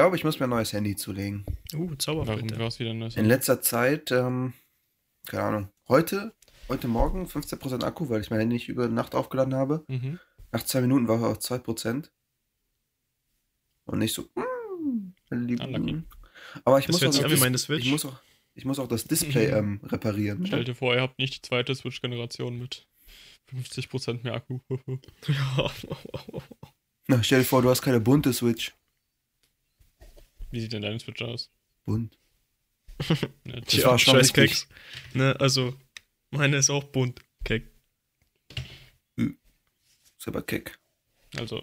glaube, ich muss mir ein neues Handy zulegen. Uh, Warum Zauberflöte. war es wieder ein neues In letzter Zeit, ähm, keine Ahnung, heute, heute Morgen 15% Akku, weil ich mein Handy nicht über Nacht aufgeladen habe. Mhm. Nach zwei Minuten war er auf 2%. Und nicht so, mm, lieb- Unlucky. Aber ich Das muss, auch das Dis- ich muss auch, ich muss auch das Display Mhm. ähm, reparieren. Stell dir vor, ihr habt nicht die zweite Switch-Generation mit 50% mehr Akku. Ja. Na, stell dir vor, du hast keine bunte Switch. Wie sieht denn deine Switch aus? Bunt. Ja, Das war schon scheiß richtig. Keks. Ne, also, meine ist auch bunt. Kek. Ist aber keck. Also.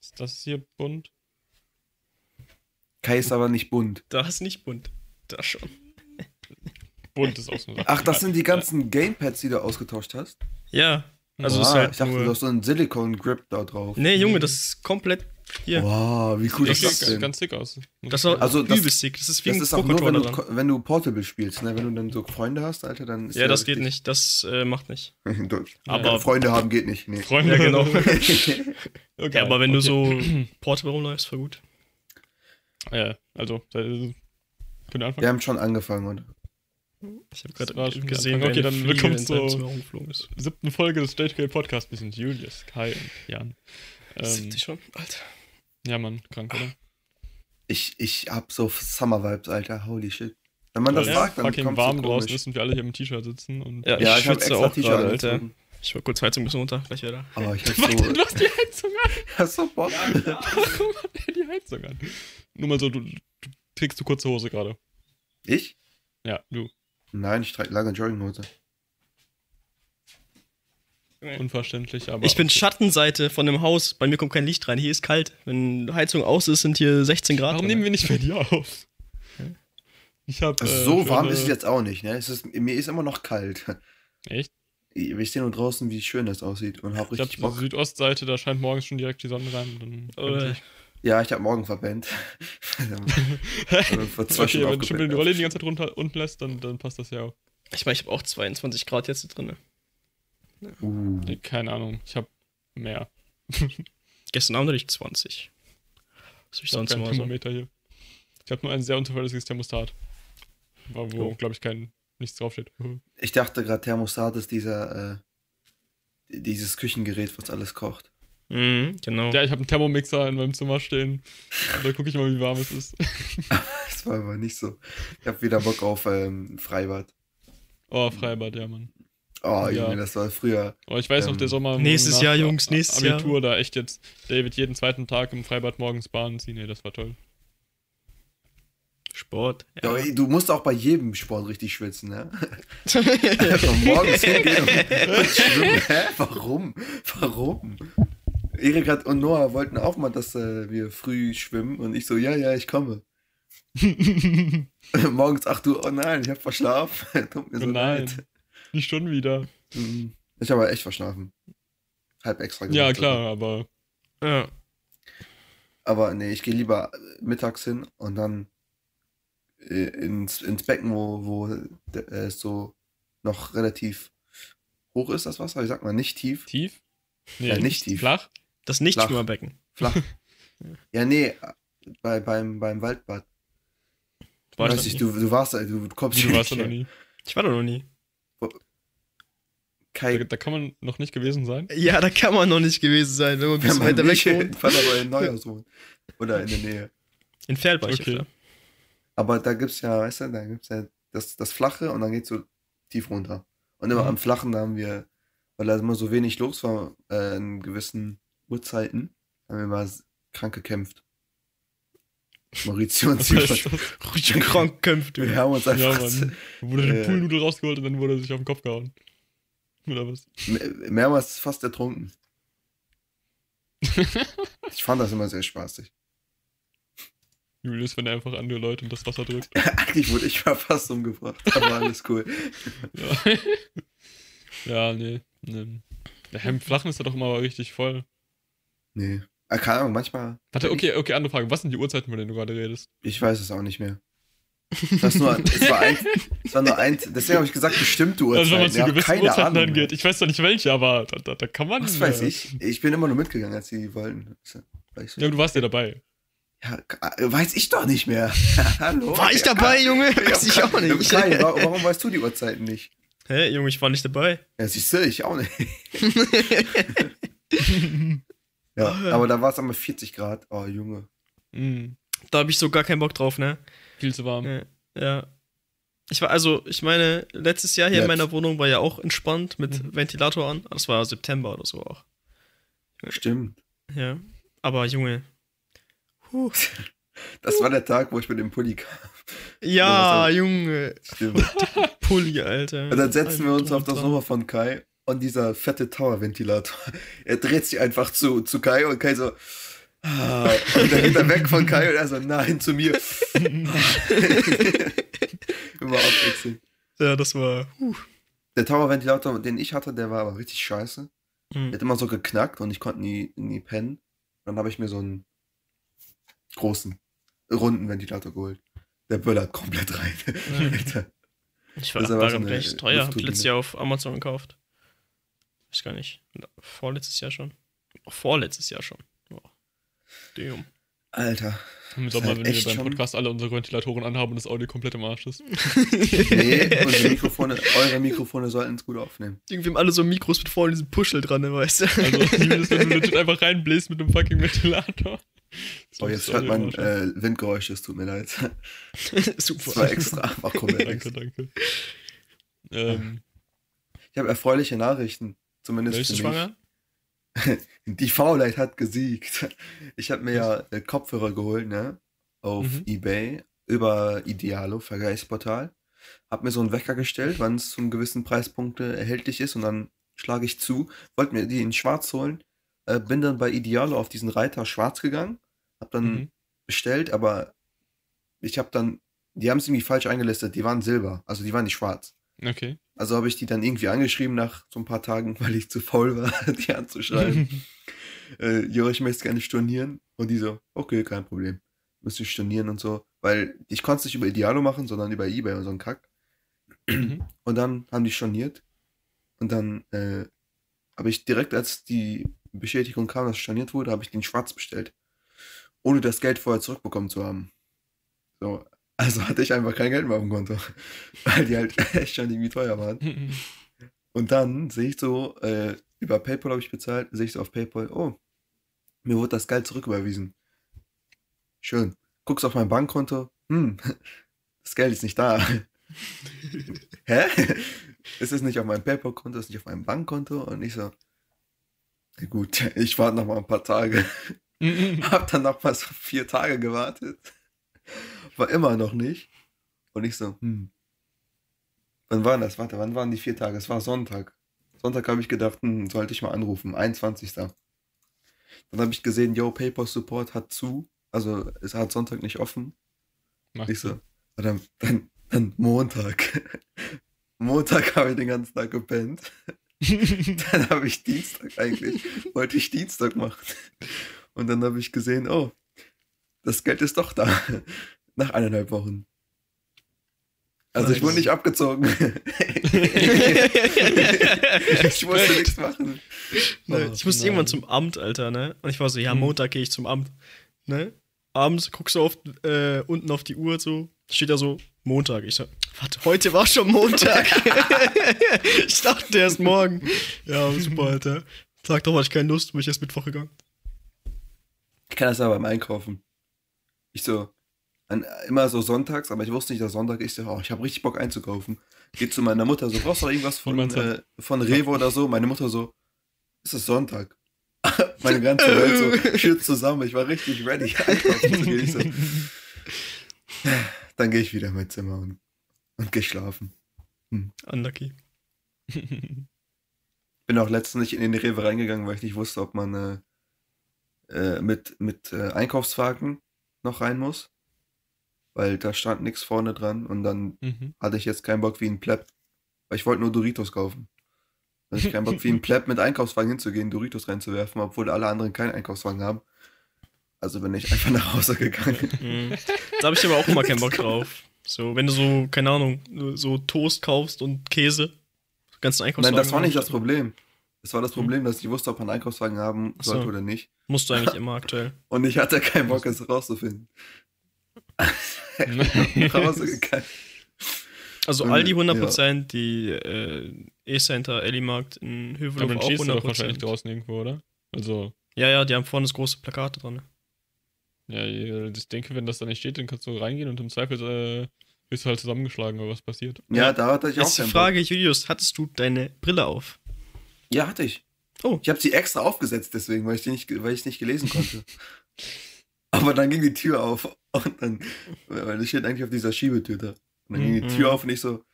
Ist das hier bunt? Kai ist aber nicht bunt. Da ist nicht bunt. Da schon. Bunt ist auch so. eine Sache. Ach, das sind die ganzen Gamepads, die du ausgetauscht hast? Ja. Also, ah, ist halt ich dachte, nur. du hast so einen Silicon-Grip da drauf. Nee, Junge, das ist komplett. Hier. Wow, wie cool Das ist das sieht denn? ganz dick aus. Das ist auch Also, das- übelst dick. Das ist wie Das ein ist auch nur, wenn du, wenn du Portable spielst, ne? Wenn du dann so Freunde hast, Alter, dann ist Ja, das geht nicht. Das äh, macht nicht. Aber- Freunde haben geht nicht. Nee. Freunde. Ja, genau. Okay, Ja, aber wenn du okay. so Portable rumläufst, voll gut. Ja, also, da- könnt ihr anfangen? Wir haben schon angefangen, oder? Ich habe war gerade gesehen, Okay, dann willkommen in seinem zu- Zimmer rumgeflogen ist. siebten Folge des Stage Podcast. Wir sind Julius, Kai und Jan. Ähm, Siebte schon? Alter. Ja, Mann, krank, oder? Ich, ich hab so Summer-Vibes, Alter. Holy shit. Wenn man das Weil sagt, dann fucking kommt's warm so draußen ist und wir alle hier im T-Shirt sitzen und. Ja, Ja, ich ich hab schwitze extra auch T-Shirt gerade, Alter. Ich war kurz Heizung ein bisschen runter, gleich wieder. Aber ich hab Warte, so, du hast die Heizung an. ich hab so Bock. Warum hat er die Heizung an? Nur mal so, du, du trägst du kurze Hose gerade. Ich? Ja, du. Nein, ich trage lange Jogginghose. Unverständlich, aber. Ich bin Schattenseite von dem Haus. Bei mir kommt kein Licht rein. Hier ist kalt. Wenn Heizung aus ist, sind hier 16 Grad. Warum nehmen wir nicht bei dir auf? Ich hab. Also äh, so warm schöne- ist es jetzt auch nicht, ne? Es ist, mir ist immer noch kalt. Echt? Ich sehe nur draußen, wie schön das aussieht und hab Ich richtig hab Bock. Südostseite, da scheint morgens schon direkt die Sonne rein. Dann Äh, ich- Ja, ich habe morgen verpennt. Vor zwei okay, wenn du schon die Rolle die ganze Zeit runter, unten lässt, dann, dann passt das ja auch. ich meine, ich habe auch 22 Grad jetzt drin. Uh, Nee, keine Ahnung, ich hab mehr. Gestern Abend hatte ich 20. Was hab ich Ich hab sonst immer so? Hier. Ich habe nur ein sehr unzuverlässiges Thermostat. Wo, wo Oh. glaube ich, kein nichts draufsteht. ich dachte gerade, Thermostat ist dieser, äh, dieses Küchengerät, was alles kocht. Mhm, genau. Ja, ich habe einen Thermomixer in meinem Zimmer stehen. Und da gucke ich mal, wie warm es ist. Das war aber nicht so. Ich habe wieder Bock auf ähm, Freibad. Oh, Freibad, ja, Mann. Oh, Ja. Junge, das war früher. Oh, ich weiß noch, Ähm, der Sommer. nächstes Jahr, Jungs, nächstes Jahr. Abitur, da echt jetzt David jeden zweiten Tag im Freibad morgens Bahnen ziehen. Nee, das war toll. Sport. Ja. ey, du musst auch bei jedem Sport richtig schwitzen, ne? Von morgens hingehen und, und schwimmen. Hä? Warum? Warum? Erik hat und Noah wollten auch mal, dass äh, wir früh schwimmen und ich so, ja, ja, ich komme. Morgens 8 Uhr, oh nein, ich habe verschlafen. Tut mir so Oh nein. leid. Nicht schon wieder. Mhm. Ich habe echt verschlafen. Halb extra Ja, gemacht, klar, aber Ja. Aber nee, ich gehe lieber mittags hin und dann äh, ins, ins Becken, wo, wo äh, es so noch relativ hoch ist, das Wasser. Ich sag mal nicht tief. tief? Nee, Ja, nicht tief. Flach? Das nicht Flach. Flach. ja, nee, bei, beim, beim Waldbad. War ich Weiß ich, du, du warst, du kommst Wie, du hier warst da nicht noch nie. Ich war da noch nie. Da, Kai, da kann man noch nicht gewesen sein. Ja, da kann man noch nicht gewesen sein, wenn man ein wenn bisschen man weiter weg wohnt. weil aber in Neuhaus wohnt. Oder in der Nähe. In ich Okay. Aber da gibt's ja, weißt du, da gibt's ja das, das Flache und dann geht's so tief runter. Und immer Mhm. am Flachen, da haben wir, weil da immer so wenig los war, äh, in gewissen Uhrzeiten, haben wir mal krank gekämpft. Maurizio und. Richtig krank kämpft, Wir haben uns ja, einfach Mann. Da wurde eine Äh. Poolnudel rausgeholt und dann wurde er sich auf den Kopf gehauen. Oder was? me- mehrmals fast ertrunken. Ich fand das immer sehr spaßig. Julius, wenn er einfach andere Leute in das Wasser drückt. Eigentlich wurde ich fast umgebracht, aber alles cool. Ja, ja nee. nee. Der Hemd flachen ist ja doch immer richtig voll. Nee. Ah, keine Ahnung, manchmal. Warte, okay, okay, andere Frage. Was sind die Uhrzeiten, von denen du gerade redest? Ich weiß es auch nicht mehr. Das nur, es war ein, es war nur ein, deswegen habe ich gesagt, bestimmte Uhrzeiten. Also wenn man zu Ja, gewissen Uhrzeiten Ahnung geht. Ich weiß doch nicht welche, aber da, da, da kann man. Äh, weiß ich? Ich bin immer nur mitgegangen, als sie wollten. Ja, du warst ja dabei. Ja, äh, weiß ich doch nicht mehr. Hallo? War ich dabei, Junge? Weiß ich auch nicht. Wa- warum weißt du die Uhrzeiten nicht? Hä, Junge, ich war nicht dabei. Ja, siehst du, ich auch nicht. ja, aber da war es einmal 40 Grad. Oh, Junge. Mhm. Da habe ich so gar keinen Bock drauf, ne? Viel zu warm. Ja. ja. Ich war, also, ich meine, letztes Jahr hier in Letzt- meiner Wohnung war ja auch entspannt mit Mhm. Ventilator an. Das war September oder so auch. Stimmt. Ja. Aber Junge. Puh. Das war der Tag, wo ich mit dem Pulli kam. Ja, Junge. Stimmt. Pulli, Alter. Und dann setzen wir uns auf das. Sofa von Kai und dieser fette Tower-Ventilator. Er dreht sich einfach zu, zu Kai und Kai so. Ah, und dann geht er weg von Kai und er so, nein, zu mir. Immer abwechselnd. Ja, das war. Puh. Der Tower-Ventilator, den ich hatte, der war aber richtig scheiße. Der Mhm. hat immer so geknackt und ich konnte nie, nie pennen. Dann habe ich mir so einen großen, runden Ventilator geholt. Der böllert komplett rein. Alter. Ich war, war so recht teuer. Hab letztes Jahr auf Amazon gekauft. Weiß gar nicht. Vorletztes Jahr schon. Vorletztes Jahr schon. Damn. Alter. Im Sommer, halt wenn wir beim Podcast alle unsere Ventilatoren anhaben und das Audio komplett im Arsch ist. Nee, unsere Mikrofone, eure Mikrofone sollten es gut aufnehmen. Irgendwie haben alle so Mikros mit vorne diesem Puschel dran, ne, weißt du? Also, Julius, wenn du legit einfach reinbläst mit einem fucking Ventilator. Oh, jetzt hört man äh, Windgeräusche, es tut mir leid. Super. Das war extra, einfach komplett Danke, extra. danke. Ähm, Ich habe erfreuliche Nachrichten, zumindest Bist du für mich. schwanger? Die Faulheit hat gesiegt. Ich habe mir ja äh, Kopfhörer geholt, ne? Auf Mhm. Ebay über Idealo, Vergleichsportal. Hab mir so einen Wecker gestellt, wann es zu einem gewissen Preispunkte erhältlich ist und dann schlage ich zu. Wollte mir die in schwarz holen. Äh, bin dann bei Idealo auf diesen Reiter schwarz gegangen. Hab dann Mhm. bestellt, aber ich habe dann, die haben es irgendwie falsch eingelistet. Die waren silber, also die waren nicht schwarz. Okay. Also habe ich die dann irgendwie angeschrieben nach so ein paar Tagen, weil ich zu faul war, die anzuschreiben. äh, jo, ich möchte gerne stornieren. Und die so, okay, kein Problem. Müsste ich stornieren und so. Weil ich konnte es nicht über Idealo machen, sondern über Ebay und so ein Kack. Mhm. Und dann haben die storniert. Und dann äh, habe ich direkt, als die Bestätigung kam, dass storniert wurde, habe ich den schwarz bestellt. Ohne das Geld vorher zurückbekommen zu haben. So, also hatte ich einfach kein Geld mehr auf dem Konto. Weil die halt echt schon irgendwie teuer waren. Und dann sehe ich so, äh, über PayPal habe ich bezahlt, sehe ich so auf PayPal, oh, mir wurde das Geld zurücküberwiesen. Schön. Guckst auf mein Bankkonto, hm, das Geld ist nicht da. Hä? Es ist nicht auf meinem PayPal-Konto, es ist nicht auf meinem Bankkonto. Und ich so, na gut, ich warte noch mal ein paar Tage. Hab dann noch mal so vier Tage gewartet. War immer noch nicht. Und ich so, hm. Wann waren das? Warte, wann waren die vier Tage? Es war Sonntag. Sonntag habe ich gedacht, hm, sollte ich mal anrufen. 21. Dann habe ich gesehen, yo, PayPal Support hat zu. Also es hat Sonntag nicht offen. Macht Ich so, ah, dann, dann, dann Montag. Montag habe ich den ganzen Tag gepennt. Dann habe ich Dienstag eigentlich, wollte ich Dienstag machen. Und dann habe ich gesehen, oh, das Geld ist doch da. Nach eineinhalb Wochen. Also ich wurde nicht abgezogen. ich musste nichts machen. Ne, ich musste nein. irgendwann zum Amt, Alter, ne? Und ich war so, ja, Mhm. Montag gehe ich zum Amt. Ne? Abends guckst du auf, äh, unten auf die Uhr so, steht da so, Montag. Ich so, warte, heute war schon Montag. ich dachte erst morgen. Ja, super, Alter. Sag doch, hatte ich keine Lust, bin ich erst Mittwoch gegangen. Ich kann das aber beim Einkaufen. Ich so, an, immer so sonntags, aber ich wusste nicht, dass Sonntag ist. Ich so, oh, ich habe richtig Bock einzukaufen. Geht zu meiner Mutter so, brauchst du irgendwas von, äh, von Revo oder so? Meine Mutter so, es ist Sonntag. Meine ganze Welt so schützt zusammen. Ich war richtig ready, einkaufen zu gehen. Ich so, dann gehe ich wieder in mein Zimmer und, und gehe schlafen. Unlucky. Bin auch letztens nicht in den Rewe reingegangen, weil ich nicht wusste, ob man äh, äh, mit, mit äh, Einkaufswagen noch rein muss. Weil da stand nichts vorne dran und dann Mhm. hatte ich jetzt keinen Bock wie ein Pleb. Weil ich wollte nur Doritos kaufen. Da hatte ich keinen Bock wie ein Pleb mit Einkaufswagen hinzugehen, Doritos reinzuwerfen, obwohl alle anderen keinen Einkaufswagen haben. Also bin ich einfach nach Hause gegangen. Mhm. Da habe ich aber auch immer keinen Bock drauf. So, wenn du so, keine Ahnung, so Toast kaufst und Käse, ganzen Nein, Einkaufswagen. das war nicht ich das Problem. Das war das Problem, dass ich wusste, ob man einen Einkaufswagen haben Ach so. sollte oder nicht. Musst du eigentlich immer aktuell. Und ich hatte keinen Bock, es rauszufinden. Nach Hause gegangen. Also Ähm, Aldi 100%, die äh, E-Center, Elli-Markt in Hövelhof auch stehst du doch wahrscheinlich 100%. draußen irgendwo, oder? Also, Ja, ja, die haben vorne das große Plakat dran. ja, ich denke, wenn das da nicht steht, dann kannst du reingehen und im Zweifel äh, wirst du halt zusammengeschlagen, oder was passiert. Ja, da hatte ich auch Jetzt die Frage, Julius, hattest du deine Brille auf? Ja, hatte ich. Oh. Ich habe sie extra aufgesetzt, deswegen, weil ich die nicht, weil ich nicht gelesen konnte. Aber dann ging die Tür auf und dann, weil das steht eigentlich auf dieser Schiebetür da. Und dann ging die Mhm. Tür auf und ich so,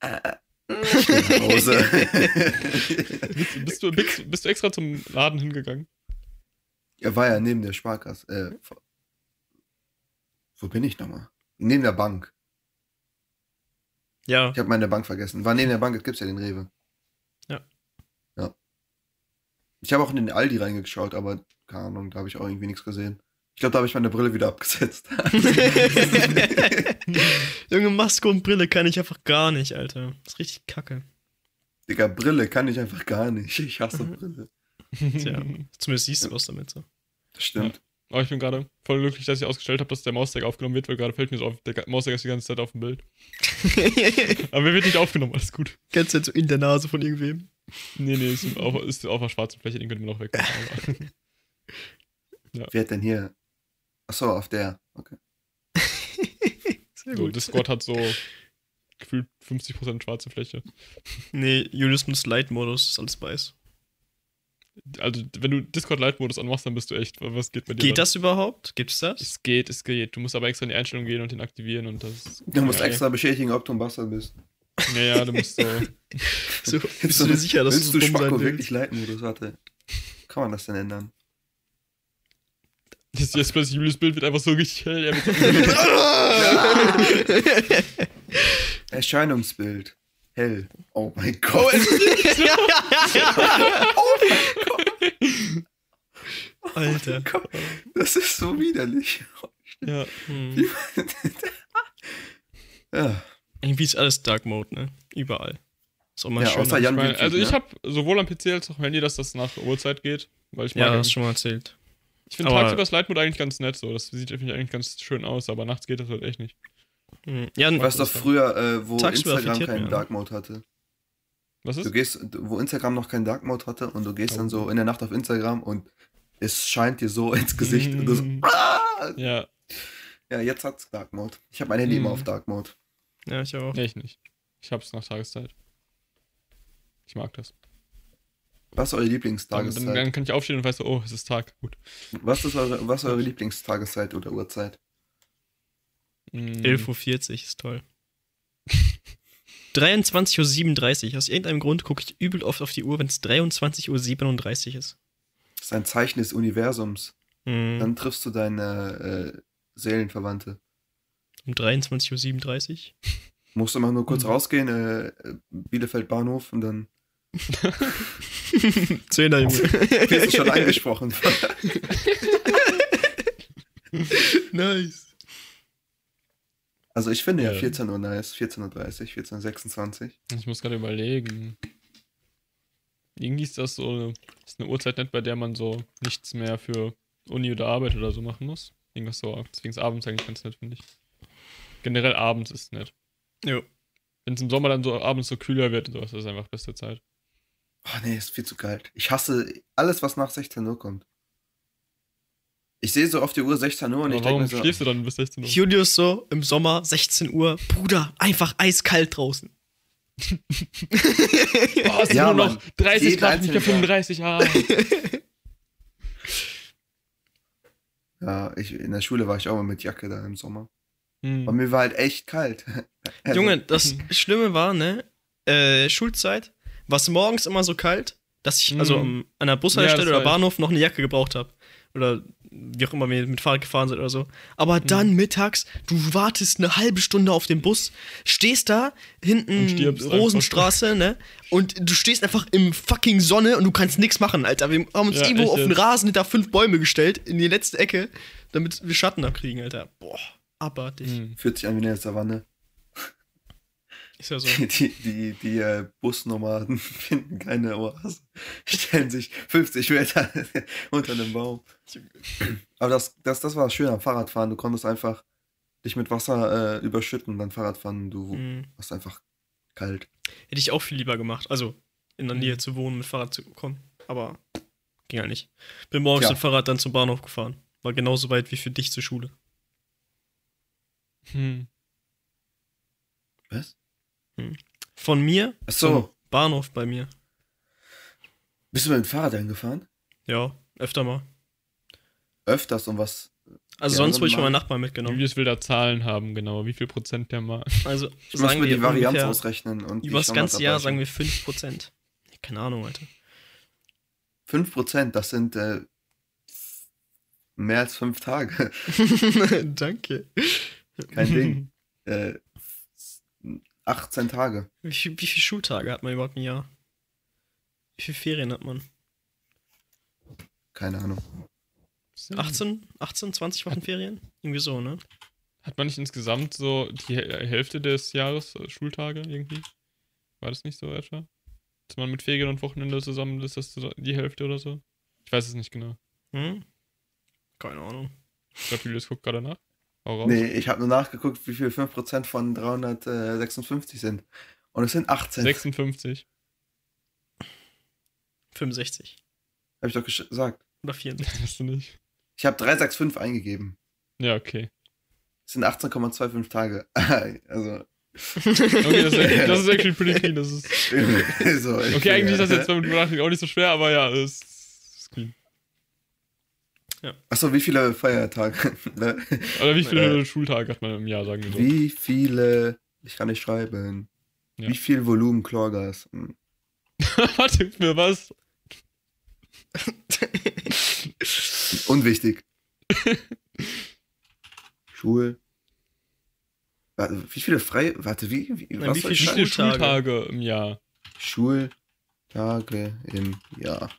äh, äh, Hause. Bist, bist, du, bist, bist du extra zum Laden hingegangen? er war ja neben der Sparkasse. Äh, wo- bin ich nochmal? Neben der Bank. Ja, Ich habe meine Bank vergessen. War neben der Bank, jetzt gibt's ja den Rewe. Ja. Ja. Ich habe auch in den Aldi reingeschaut, aber keine Ahnung, da habe ich auch irgendwie nichts gesehen. Ich glaube, da habe ich meine Brille wieder abgesetzt. Junge, Maske und Brille kann ich einfach gar nicht, Alter. Das ist richtig kacke. Digga, Brille kann ich einfach gar nicht. Ich hasse Mhm. Brille. Tja, zumindest siehst du was damit. So. Das stimmt. Aber ich bin gerade voll glücklich, dass ich ausgestellt habe, dass der Mausteig aufgenommen wird, weil gerade fällt mir so auf, der Mausteig ist die ganze Zeit auf dem Bild. Aber er wird nicht aufgenommen, alles gut. Ganz halt so in der Nase von irgendwem. Nee, nee, ist auf, ist auf der schwarzen Fläche, den könnte man noch weg. Wer hat denn hier? Achso, auf der. Okay. Sehr so, gut. Discord hat so gefühlt 50% schwarze Fläche. Nee, Julius nutzt Light-Modus, ist alles weiß. Also, wenn du Discord-Light-Modus anmachst, dann bist du echt, was geht bei dir? Geht dann? das überhaupt? Gibt es das? Es geht, es geht. Du musst aber extra in die Einstellung gehen und den aktivieren und das. Du musst Ja. extra bestätigen, ob du ein Bastard bist. Naja, du musst so. So, bist du dir sicher, dass du du Spacko wirklich Leitmodus? Warte. Kann man das denn ändern? Jetzt, jetzt plötzlich Julius Bild wird einfach so richtig hell. Er wird so Erscheinungsbild. Hell. Oh mein Oh, Gott. Alter. Das ist so widerlich. ja. Hm. Ja, Irgendwie ist alles Dark Mode, ne? Überall. Ist auch mal ja schön. außer Ich Jan meine, Winfried, also ich ne? habe sowohl am PC als auch am Handy, dass das nach Uhrzeit geht. Weil ich ja, mag, hast du schon mal erzählt. Ich finde tagsüber das Light-Mode eigentlich ganz nett so. Das sieht eigentlich ganz schön aus, aber nachts geht das halt echt nicht. Hm. Ja, Weißt du, früher, äh, wo Tagsüber Instagram keinen mir. Dark Mode hatte. Was Du ist? gehst, wo Instagram noch keinen Dark Mode hatte und du gehst dann so in der Nacht auf Instagram und es scheint dir so ins Gesicht und du so, Mm. ah! Ja, Ja, jetzt hat's Dark Mode. Ich habe mein Handy Mhm. immer auf Dark Mode. ja, ich auch. nee, ich nicht. Ich hab's nach Tageszeit. Ich mag das. Was ist eure Dann, dann, Lieblingstageszeit? dann kann ich aufstehen und weiß so, oh, es ist Tag. Gut. Was ist eure, was ist eure Lieblingstageszeit oder Uhrzeit? Mm, 11.40 Uhr ist toll. 23.37 Uhr. Aus irgendeinem Grund gucke ich übel oft auf die Uhr, wenn es 23.37 Uhr ist. Das ist ein Zeichen des Universums. Hm. Dann triffst du deine äh, Seelenverwandte. Um 23.37 Uhr. Musst du mal nur kurz Mhm. rausgehen, äh, Bielefeld Bahnhof und dann Zehner, Junge. wirst du schon angesprochen. nice. Also ich finde ja Ja. 14 Uhr nice, 14.30 Uhr, 14.26 Uhr. Ich muss gerade überlegen. Irgendwie ist das so ist eine Uhrzeit nicht, bei der man so nichts mehr für Uni oder Arbeit oder so machen muss. Irgendwas so. Deswegen ist abends eigentlich ganz nett, finde ich. Generell abends ist nett. Jo. Wenn es im Sommer dann so abends so kühler wird und sowas, das ist einfach beste Zeit. Oh nee, ist viel zu kalt. Ich hasse alles, was nach 16 Uhr kommt. Ich sehe so auf die Uhr 16 Uhr und Aber ich denke warum mir so, schläfst du dann bis 16 Uhr? Julius so im Sommer, 16 Uhr. Bruder, einfach eiskalt draußen. Oh, es Ja, nur noch Mann. 30 Jeden Grad, nicht mehr einzelnen 35. Ah. ja, ich, in der Schule war ich auch mal mit Jacke da im Sommer. Hm. Und mir war halt echt kalt. Also, Junge, das Schlimme war, ne? Äh, Schulzeit, war es morgens immer so kalt, dass ich also Mhm. um, an der Ja, Bushaltestelle das oder. Bahnhof noch eine Jacke gebraucht habe. Oder wie auch immer wir mit Fahrrad gefahren sind oder so. Aber Mhm. dann mittags, du wartest eine halbe Stunde auf den Bus, stehst da hinten Rosenstraße, ne? Und du stehst einfach im fucking Sonne und du kannst nichts machen, Alter. Wir haben uns Ja, irgendwo auf den. Rasen hinter fünf Bäume gestellt, in die letzte Ecke, damit wir Schatten abkriegen, Alter. Boah, abartig. Hm. Fühlt sich an wie eine Savanne. Ist ja so. Die, die, die äh, Busnomaden finden keine Oase, stellen sich 50 Meter unter einem Baum. Aber das, das, das war schön am Fahrradfahren. Du konntest einfach dich mit Wasser äh, überschütten beim Fahrradfahren. Du Mhm. warst einfach kalt. Hätte ich auch viel lieber gemacht. Also in der Mhm. Nähe zu wohnen, mit Fahrrad zu kommen. Aber ging halt nicht. Bin morgens Ja. mit Fahrrad dann zum Bahnhof gefahren. War genauso weit wie für dich zur Schule. Hm. Was? Von mir Ach so. zum Bahnhof bei mir. Bist du mit dem Fahrrad eingefahren? Ja, öfter mal. Öfters und was? Also sonst wurde ich von mal- meinen Nachbarn Wie mitgenommen. viel will da Zahlen haben, genau? Wie viel Prozent der mal? Also Ich muss sagen mir wir die Varianz ausrechnen. Und die über das ganze Jahr sagen wir 5%. Keine Ahnung, Alter. 5%, das sind äh, mehr als fünf Tage. Danke. Kein Ding. äh, 18 Tage. Wie, viel, wie viele Schultage hat man überhaupt im Jahr? Wie viele Ferien hat man? Keine Ahnung. 18? 18, 20 Wochen Ferien? Irgendwie so, ne? Hat man nicht insgesamt so die Häl- Hälfte des Jahres äh, Schultage irgendwie? War das nicht so etwa? Dass man mit Ferien und Wochenende zusammen ist, das so die Hälfte oder so? Ich weiß es nicht genau. Hm? Keine Ahnung. Ich glaube, Julius guckt gerade nach. Nee, ich habe nur nachgeguckt, wie viel 5% von 356 sind. Und es sind 18. 56. 65. Habe ich doch gesagt. Oder 64. Weißt du nicht? Ich habe 365 eingegeben. Ja, okay. Es sind 18,25 Tage. also. Okay, das ist, actually- das ist actually pretty clean. Das ist, so, okay, eigentlich ist das jetzt, drüber nachdenkt, auch nicht so schwer, aber ja, es ist clean. Achso, wie viele Feiertage? Ne? Oder wie viele Schultage hat man im Jahr, sagen wir so? wie viele. Ich kann nicht schreiben. Ja. Wie viel Volumen Chlorgas? Hm. Warte, für was? Unwichtig. Schul. Warte, wie viele frei. Warte, wie? wie, Nein, was wie viel Wie viele Schultage? Schultage im Jahr? Schultage im Jahr.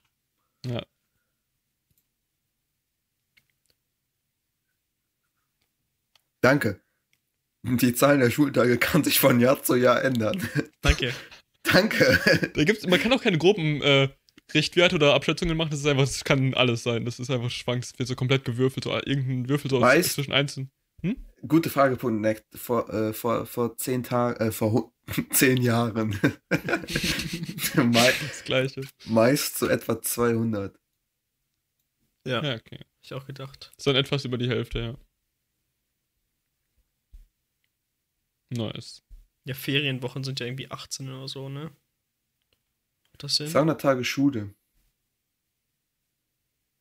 Ja. Danke. Die Zahl der Schultage kann sich von Jahr zu Jahr ändern. Danke. Danke. Da gibt's, man kann auch keine Gruppen äh, Richtwerte oder Abschätzungen machen, das ist einfach, das kann alles sein. Das ist einfach schwankt, es wird so komplett gewürfelt, so irgendein Würfel so aus- Weißt- zwischen einzelnen. Gute Frage, Punkt. Vor, äh, vor, vor zehn Tagen, äh, vor zehn Jahren. Das gleiche. meist so etwa 200. Ja, Ja, okay. hab ich auch gedacht. Das ist dann etwas über die Hälfte, ja. Nice. Ja, Ferienwochen sind ja irgendwie 18 oder so, ne? Das Sinn? 200 Tage Schule.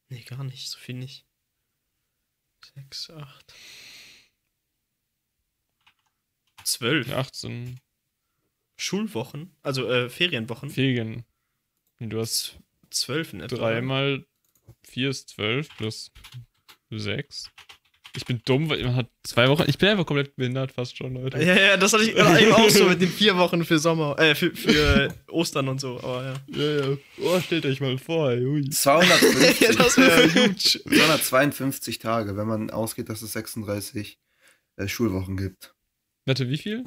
Nee, gar nicht. So viel nicht. 6, 8. 12. 18 Schulwochen? Also, äh, Ferienwochen? Ferien. Und Du hast 12 in etwa. dreimal 4 ist 12 plus 6. Ich bin dumm, weil man hat zwei Wochen. Ich bin einfach komplett behindert fast schon, Leute. Ja, ja, das hatte ich eben auch so mit den vier Wochen für Sommer, äh, für, für Ostern und so, aber ja. Ja, ja. Oh, stellt euch mal vor, ey. Ui. 250. ja, das wäre huge. 252 Tage, wenn man ausgeht, dass es 36 äh, Schulwochen gibt. Warte, wie viel?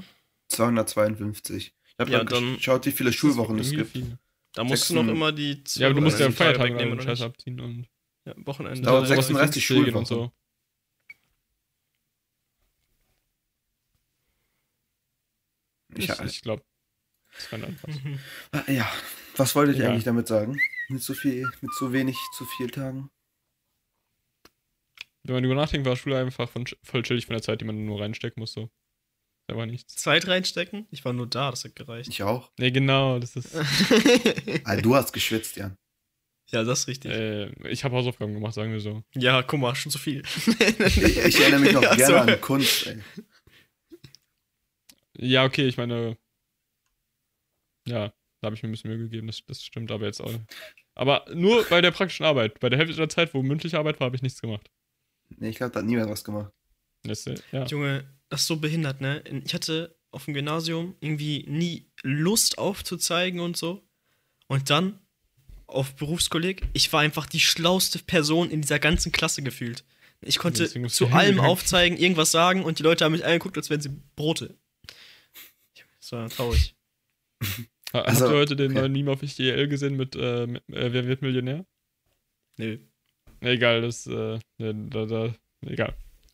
252. Ich habe Ja, dann- geschaut, wie viele Schulwochen es gibt. viel. Da musst du noch immer die Ja, aber du musst ja am 12 Tage Feiertag einen oder Scheiß abziehen und. Ja, Wochenende. Dauert Ja, 36 Ferien und Schulwochen. so. Ich, Ich, ich glaube, das kann einfach. Mhm. Ah, ja, was wolltet ihr Ja. eigentlich damit sagen? Mit so viel, mit so wenig, zu viel Tagen? Wenn man drüber nachdenkt, war Schule einfach von, voll chillig von der Zeit, die man nur reinstecken musste. Da war nichts. Zeit reinstecken? Ich war nur da, das hat gereicht. Ich auch. Nee, genau, das ist. Ah, du hast geschwitzt, Jan. ja, das ist richtig. äh, ich habe Hausaufgaben gemacht, sagen wir so. Ja, guck mal, schon so viel. Ich, ich erinnere mich noch Ja, gerne so. an Kunst, ey. Ja, okay, ich meine. Ja, da habe ich mir ein bisschen Mühe gegeben, das, das stimmt aber jetzt auch. Aber nur bei der praktischen Arbeit. Bei der Hälfte der Zeit, wo mündliche Arbeit war, habe ich nichts gemacht. Nee, ich glaube, da hat niemand was gemacht. Das, äh, ja. Junge, das ist so behindert, ne? Ich hatte auf dem Gymnasium irgendwie nie Lust aufzuzeigen und so. Und dann auf Berufskolleg, ich war einfach die schlauste Person in dieser ganzen Klasse gefühlt. Ich konnte zu allem aufzeigen, irgendwas sagen und die Leute haben mich angeguckt, als wären sie Brote. War traurig. Ha- Also, Habt ihr heute den okay. neuen Meme auf IDL gesehen mit äh, mit, äh, Wer wird Millionär? Nö. Na, egal, das, äh, ne, da, da, egal.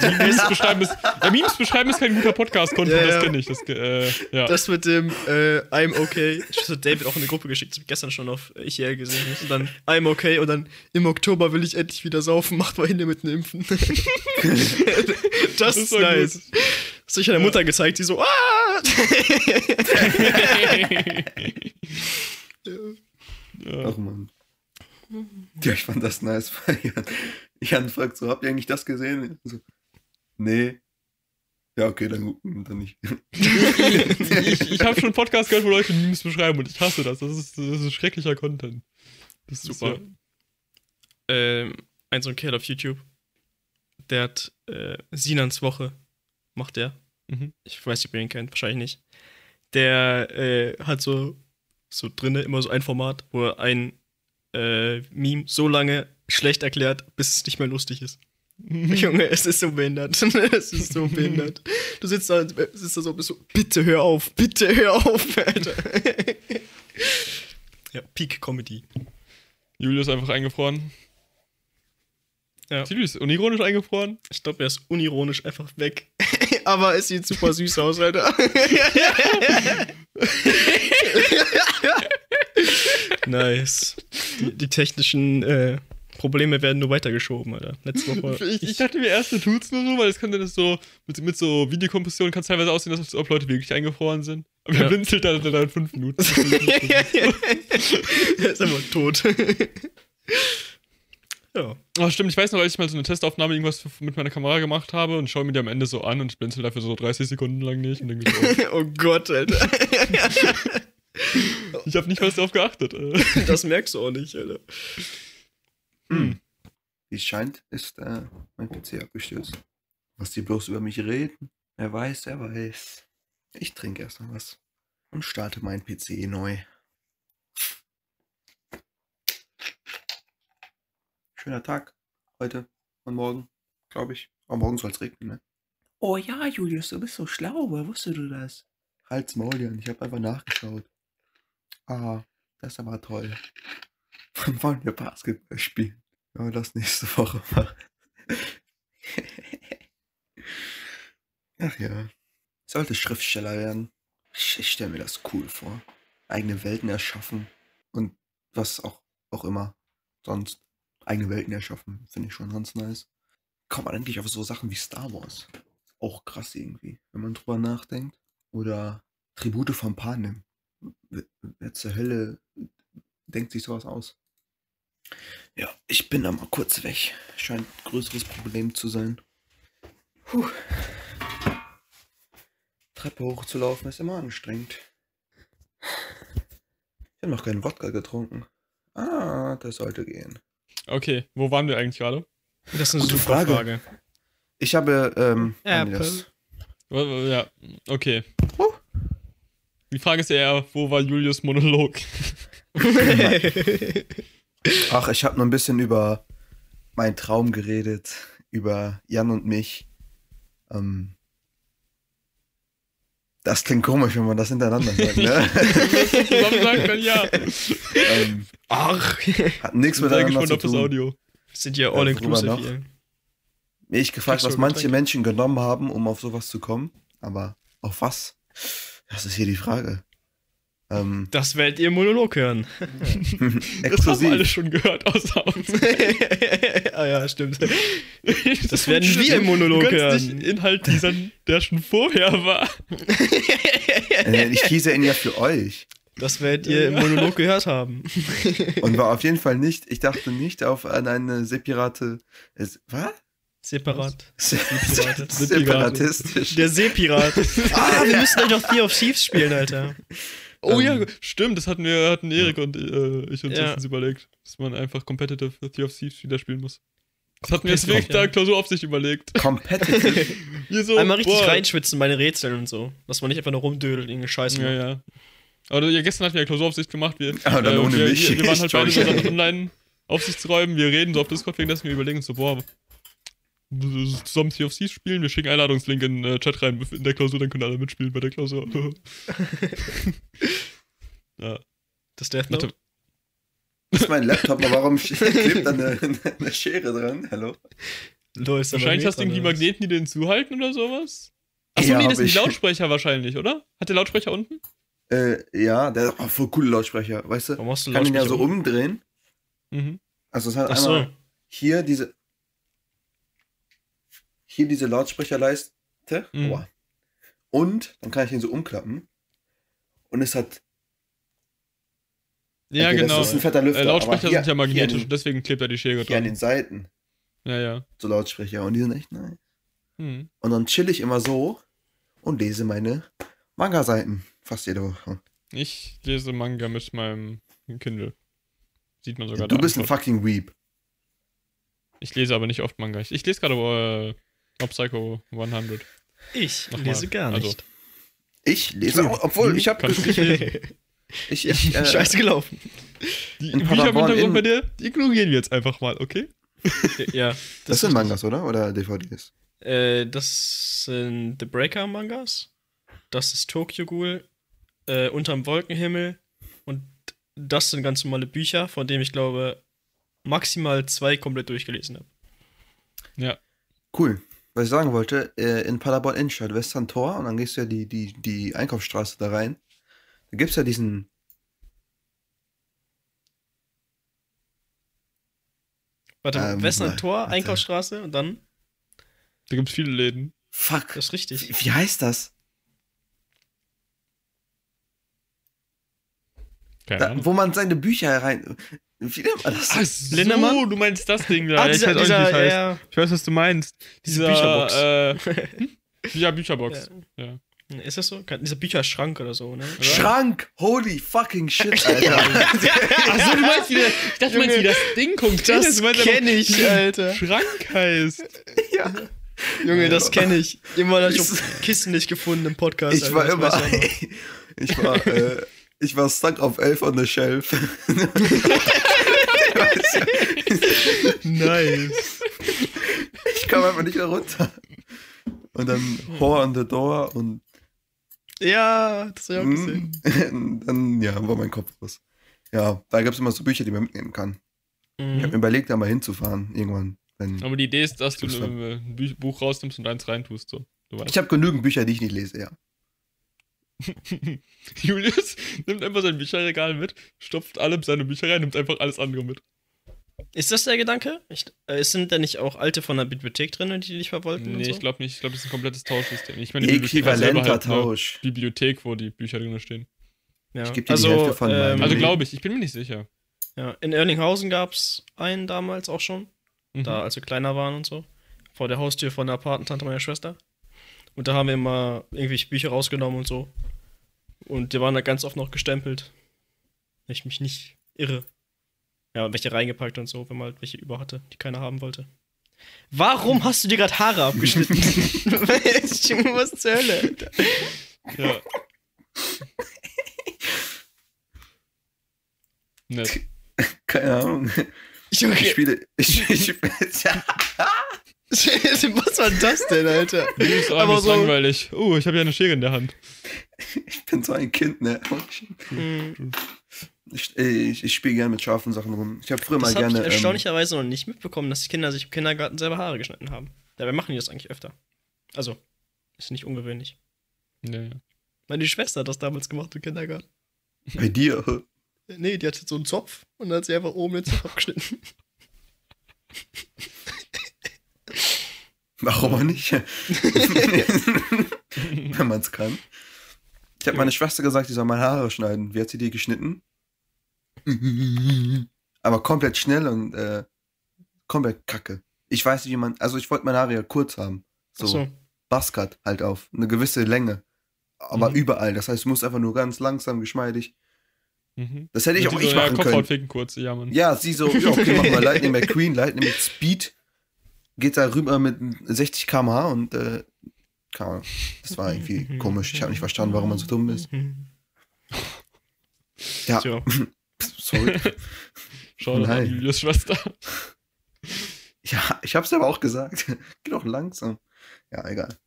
Memes beschreiben ist, ja, Memes beschreiben ist kein guter Podcast-Content, Ja, ja. das kenne ich. Das, äh, ja. Das mit dem äh, I'm okay. Ich habe David auch in eine Gruppe geschickt. Das hab ich gestern schon auf ICL gesehen. Und dann I'm okay und dann im Oktober will ich endlich wieder saufen. Macht mal hin mit dem Impfen. das, ist war nice. gut. Hab ich einer Mutter gezeigt, die so, ah! ja. Ach man. Ja, ich fand das nice, weil Jan, Jan fragt so, habt ihr eigentlich das gesehen? So, nee. Ja, okay, dann, dann nicht. ich ich habe schon Podcasts gehört, wo Leute Memes beschreiben und ich hasse das. Das ist, das ist schrecklicher Content. Das Super. Ist, ähm, ein so ein Kerl auf YouTube, der hat äh, Sinans Woche, macht der. mhm. Ich weiß nicht, ob ihr ihn kennt, wahrscheinlich nicht. Der äh, hat so, so drinne immer so ein Format, wo er ein äh, Meme so lange schlecht erklärt, bis es nicht mehr lustig ist. Junge, es ist so behindert. es ist so behindert. Du sitzt da, sitzt da so, bist so, bitte hör auf, bitte hör auf, Alter. ja, Peak Comedy. Julius einfach eingefroren. Ja. Julius unironisch eingefroren. Ich glaube, er ist unironisch einfach weg. Aber es sieht super süß aus, Alter. nice. Die, die technischen äh, Probleme werden nur weitergeschoben, Alter. Letzte Woche. Ich, ich dachte mir erst, du tut's nur so, weil es kann dann das so, mit, mit so Videokompression kann es teilweise aussehen, dass ob Leute wirklich eingefroren sind. Aber Ja. er blinzelt dann, dann in fünf Minuten. er ist einfach tot. Ja. Oh, stimmt, ich weiß noch, als ich mal so eine Testaufnahme irgendwas mit meiner Kamera gemacht habe und schaue mir die am Ende so an und ich blinzel dafür so 30 Sekunden lang nicht und denke so, Oh Gott, Alter. ich habe nicht mal darauf geachtet. Das merkst du auch nicht, Alter. Hm. Wie es scheint, ist äh, mein PC abgestürzt. Was die bloß über mich reden, wer weiß, wer weiß. Ich trinke erst mal was und starte meinen PC neu. Schöner Tag heute und morgen, glaube ich. Aber morgen soll es regnen, ne? Oh ja, Julius, du bist so schlau. Woher wusstest du das? Halt's Maul, Jan. Ich habe einfach nachgeschaut. Ah, das ist aber toll. Wann wollen wir Basketball spielen? Wenn wir das nächste Woche machen. Ach ja. Ich sollte Schriftsteller werden. Ich, ich stelle mir das cool vor. Eigene Welten erschaffen. Und was auch, auch immer sonst. Eigene Welten erschaffen. Finde ich schon ganz nice. Kommt man endlich auf so Sachen wie Star Wars. Auch krass irgendwie, wenn man drüber nachdenkt. Oder Tribute von Panem. Wer, zur Hölle denkt sich sowas aus? Ja, ich bin da mal kurz weg. Scheint ein größeres Problem zu sein. Puh. Treppe hochzulaufen ist immer anstrengend. Ich habe noch keinen Wodka getrunken. Ah, das sollte gehen. Okay, wo waren wir eigentlich gerade? Das ist eine Gute super Frage. Frage. Ich habe, ähm, Apple. wa- Ja, okay. Huh. Die Frage ist eher, wo war Julius Monolog? Ach, ich habe nur ein bisschen über meinen Traum geredet, über Jan und mich. Ähm, das klingt komisch, wenn man das hintereinander sagt, ne? Zusammen sagen können, ja. ähm, Ach, hat nichts miteinander gespannt zu auf das tun. Audio. sind ja worüber noch? hier. Mir ich gefragt, was manche Getränk? Menschen genommen haben, um auf sowas zu kommen. Aber auf was? Das ist hier die Frage. Ähm, Das werdet ihr im Monolog hören. Das haben alle schon gehört, außer uns. ah ja, stimmt. Das werden wir im Monolog hören. Inhalt liefern, der schon vorher war. Äh, Ich tease ihn ja für euch. Das werdet ihr im Monolog gehört haben. Und war auf jeden Fall nicht, ich dachte nicht auf an eine separate. Was? Separat. Se- Separate. Separatistisch. Der Seepirat. ah, wir müssen gleich noch Sea of Thieves spielen, Alter. Oh Ähm, ja, stimmt, das hatten wir, hatten Erik und äh, ich uns Ja. letztens überlegt, dass man einfach Competitive Sea of Thieves wieder spielen muss. Das hatten wir jetzt Competitive, wirklich da ja. Klausuraufsicht überlegt. Competitive. Hier so, Einmal richtig boah. reinschwitzen, meine Rätsel und so. Dass man nicht einfach nur rumdödelt, irgendeine Scheiße. Ja, macht. ja. Aber ja, gestern hatten wir ja Klausuraufsicht gemacht. Wir, Aber dann ohne wir, mich. Wir, wir waren halt beide in Entschuldigung. unseren Online-Aufsichtsräumen. Wir reden so auf Discord, wegen dessen wir überlegen uns so, boah, zusammen Sea of Thieves spielen, wir schicken Einladungslink in den äh, Chat rein in der Klausur, dann können alle mitspielen bei der Klausur. ja. Das Death Note? Das ist mein Laptop, aber warum klebt da eine, eine Schere dran? Hallo? Lol, wahrscheinlich hast du irgendwie? Magneten, die den zuhalten oder sowas. Achso, Ja, nee, das sind die. Lautsprecher wahrscheinlich, oder? Hat der Lautsprecher unten? Äh, ja, der ist auch voll coole Lautsprecher, weißt du? Warum hast du Kann ihn ja so umdrehen. Mhm. Also es hat Ach so. einmal hier diese hier diese Lautsprecherleiste. Mhm. Aua. Und dann kann ich ihn so umklappen. Und es hat. Ja, okay, genau. Das ist ein fetter Lüfter. äh, Lautsprecher hier, sind ja magnetisch, an, deswegen klebt da die Schere hier an dran. den Seiten Ja, ja. so Lautsprecher. Und die sind echt nice. Mhm. Und dann chill ich immer so und lese meine Manga-Seiten. Fast jede Woche. Ich lese Manga mit meinem Kindle. Sieht man sogar du da. bist ein Antwort. fucking Weep. Ich lese aber nicht oft Manga. Ich, ich lese gerade äh, Mob Psycho 100. Ich Nochmal. lese gar Also, nicht. Ich lese auch, obwohl ich habe ich, ich, äh, Scheiße gelaufen. Die In Bücher im Paderborn Hintergrund in- bei dir, die ignorieren wir jetzt einfach mal, okay? ja. das sind Mangas, oder? Oder DVDs? Äh, das sind The Breaker Mangas. Das ist Tokyo Ghoul. Äh, Unterm Wolkenhimmel. Und das sind ganz normale Bücher, von denen ich glaube, maximal zwei komplett durchgelesen habe. Ja. Cool. Was ich sagen wollte, äh, in Paderborn Innenstadt, Western Tor, und dann gehst du ja die, die, die Einkaufsstraße da rein. Da gibt's ja diesen. Warte, Ähm, Western warte. Tor, Einkaufsstraße und dann. Da gibt es viele Läden. Fuck. Das ist richtig. Wie, wie heißt das? Da, Ahnung. wo man seine Bücher rein. Wie nennt man das? Ach so, Lindemann? du meinst das Ding da. Ah, Ja, dieser, ich weiß nicht, dieser, wie es heißt. ja, Ich weiß, was du meinst. Diese Dieser, Äh, hm? ja, Bücherbox. Ja. Ist das so? Dieser Bücherschrank oder so, ne? Schrank! Holy fucking shit, Alter. Achso, du meinst wieder. Ich dachte, du meinst, wie das Ding konkret Das ist. Du meinst einfach, kenn ich, wie Alter. Schrank heißt. ja. Junge, das kenne ich. Immer habe ich Kissen nicht gefunden im Podcast. Ich Alter, war das immer. ich war, äh, ich war stuck auf 11 on the shelf. Nice. ich kam einfach nicht mehr runter. Und dann Whore on the Door und Ja, das habe ich auch gesehen. mm, dann, ja, war mein Kopf los. Ja, da gab es immer so Bücher, die man mitnehmen kann. Ich habe Mhm. mir überlegt, da mal hinzufahren, irgendwann. Aber die Idee ist, dass du ein Buch rausnimmst und eins reintust. So. Ich habe genügend Bücher, die ich nicht lese, ja. Julius nimmt einfach sein Bücherregal mit, stopft alle seine Bücher rein, nimmt einfach alles andere mit. Ist das der Gedanke? Ich, äh, sind da nicht auch alte von der Bibliothek drin, die die nicht verwollten? und Nee, so? ich glaube nicht. Ich glaube, das ist ein komplettes Tauschsystem. Ich meine, die Bibliothek hat Äquivalenter halt eine Tausch. Bibliothek, wo die Bücher drin stehen. ja. ich geb dir die Hälfte von ähm, Also glaube ich, ich bin mir nicht sicher. ja, in Erlinghausen gab es einen damals auch schon, Mhm. da als wir kleiner waren und so. Vor der Haustür von der Patentante meiner Schwester. Und da haben wir immer irgendwelche Bücher rausgenommen und so. Und die waren da ganz oft noch gestempelt. Wenn ich mich nicht irre. Ja, welche reingepackt und so, wenn man halt welche über hatte, die keiner haben wollte. Warum hast du dir gerade Haare abgeschnitten? Was zur Hölle? Alter? Ja. Nett. Keine Ahnung. Ich Junge, spiele. Ich, ich, ja. was war das denn, Alter? Ist Aber so- langweilig. Oh, ich habe ja eine Schere in der Hand. ich bin so ein Kind, ne? Hm. Ich, ich, ich spiele gerne mit scharfen Sachen rum. Ich habe früher Das mal habe ich gerne. Ähm, erstaunlicherweise noch nicht mitbekommen, dass die Kinder sich im Kindergarten selber Haare geschnitten haben. Dabei machen die das eigentlich öfter. Also, ist nicht ungewöhnlich. Ja. Meine Schwester hat das damals gemacht im Kindergarten. bei dir. Nee, die hatte so einen Zopf und dann hat sie einfach oben den Zopf abgeschnitten. Warum auch nicht? Wenn man es kann. Ich habe meine Schwester gesagt, die soll meine Haare schneiden. Wie hat sie die geschnitten? Aber komplett schnell und äh, komplett kacke. Ich weiß nicht, wie man. Also, ich wollte meine Haare ja kurz haben. So, Ach so. Buzzcut halt auf. Eine gewisse Länge. Aber Mhm. überall. Das heißt, du musst einfach nur ganz langsam, geschmeidig. Mhm. Das hätte ich Mit auch ich ja, machen können. Kopfhautficken kurz, ja, Mann. Ja, sie so, ja, okay, machen wir Lightning McQueen, Lightning mit Speed. Geht da rüber mit 60 km/h und äh. Das war irgendwie komisch. Ich habe nicht verstanden, warum man so dumm ist. Ja, Tja. sorry. Schau an Nein. Julius Schwester. Ja, ich hab's aber auch gesagt. Geh doch langsam. Ja, egal.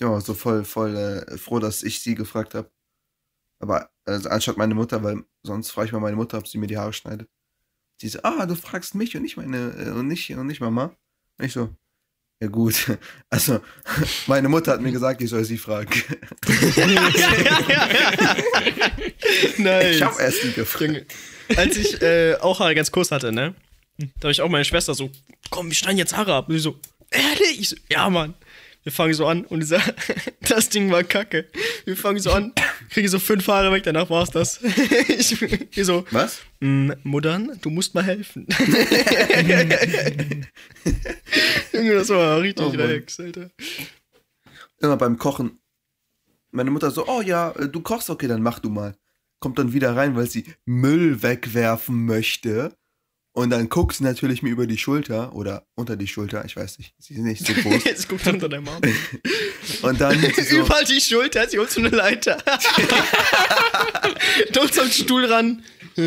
Ja, so voll, voll äh, froh, dass ich sie gefragt habe. Aber also anstatt meine Mutter, weil sonst frage ich mal meine Mutter, ob sie mir die Haare schneidet. Sie so, ah, du fragst mich und nicht meine, äh, und nicht, und nicht Mama. Und ich so, ja gut. Also, meine Mutter hat mir gesagt, ich soll sie fragen. Nice. Ich habe erst sie gefragt. Als ich äh, auch Haare ganz kurz hatte, ne? Da habe ich auch meine Schwester so, komm, wir schneiden jetzt Haare ab. Und sie so, ehrlich? Ich so, ja, Mann. Wir fangen so an und dieser, das Ding war kacke. Wir fangen so an, kriege so fünf Haare weg, danach war's das. Ich, ich so, Was? "Mm, Muttern, du musst mal helfen. Junge, das war richtig Oh. Rex, Alter. Immer beim Kochen. Meine Mutter so, oh ja, äh, du kochst, okay, dann mach du mal. Kommt dann wieder rein, weil sie Müll wegwerfen möchte. Und dann guckt sie natürlich mir über die Schulter oder unter die Schulter, ich weiß nicht, sie ist nicht so groß. Jetzt guckt unter deinem Arm. Und dann sie so, Überall die Schulter, sie holt so eine Leiter. du holst am Stuhl ran.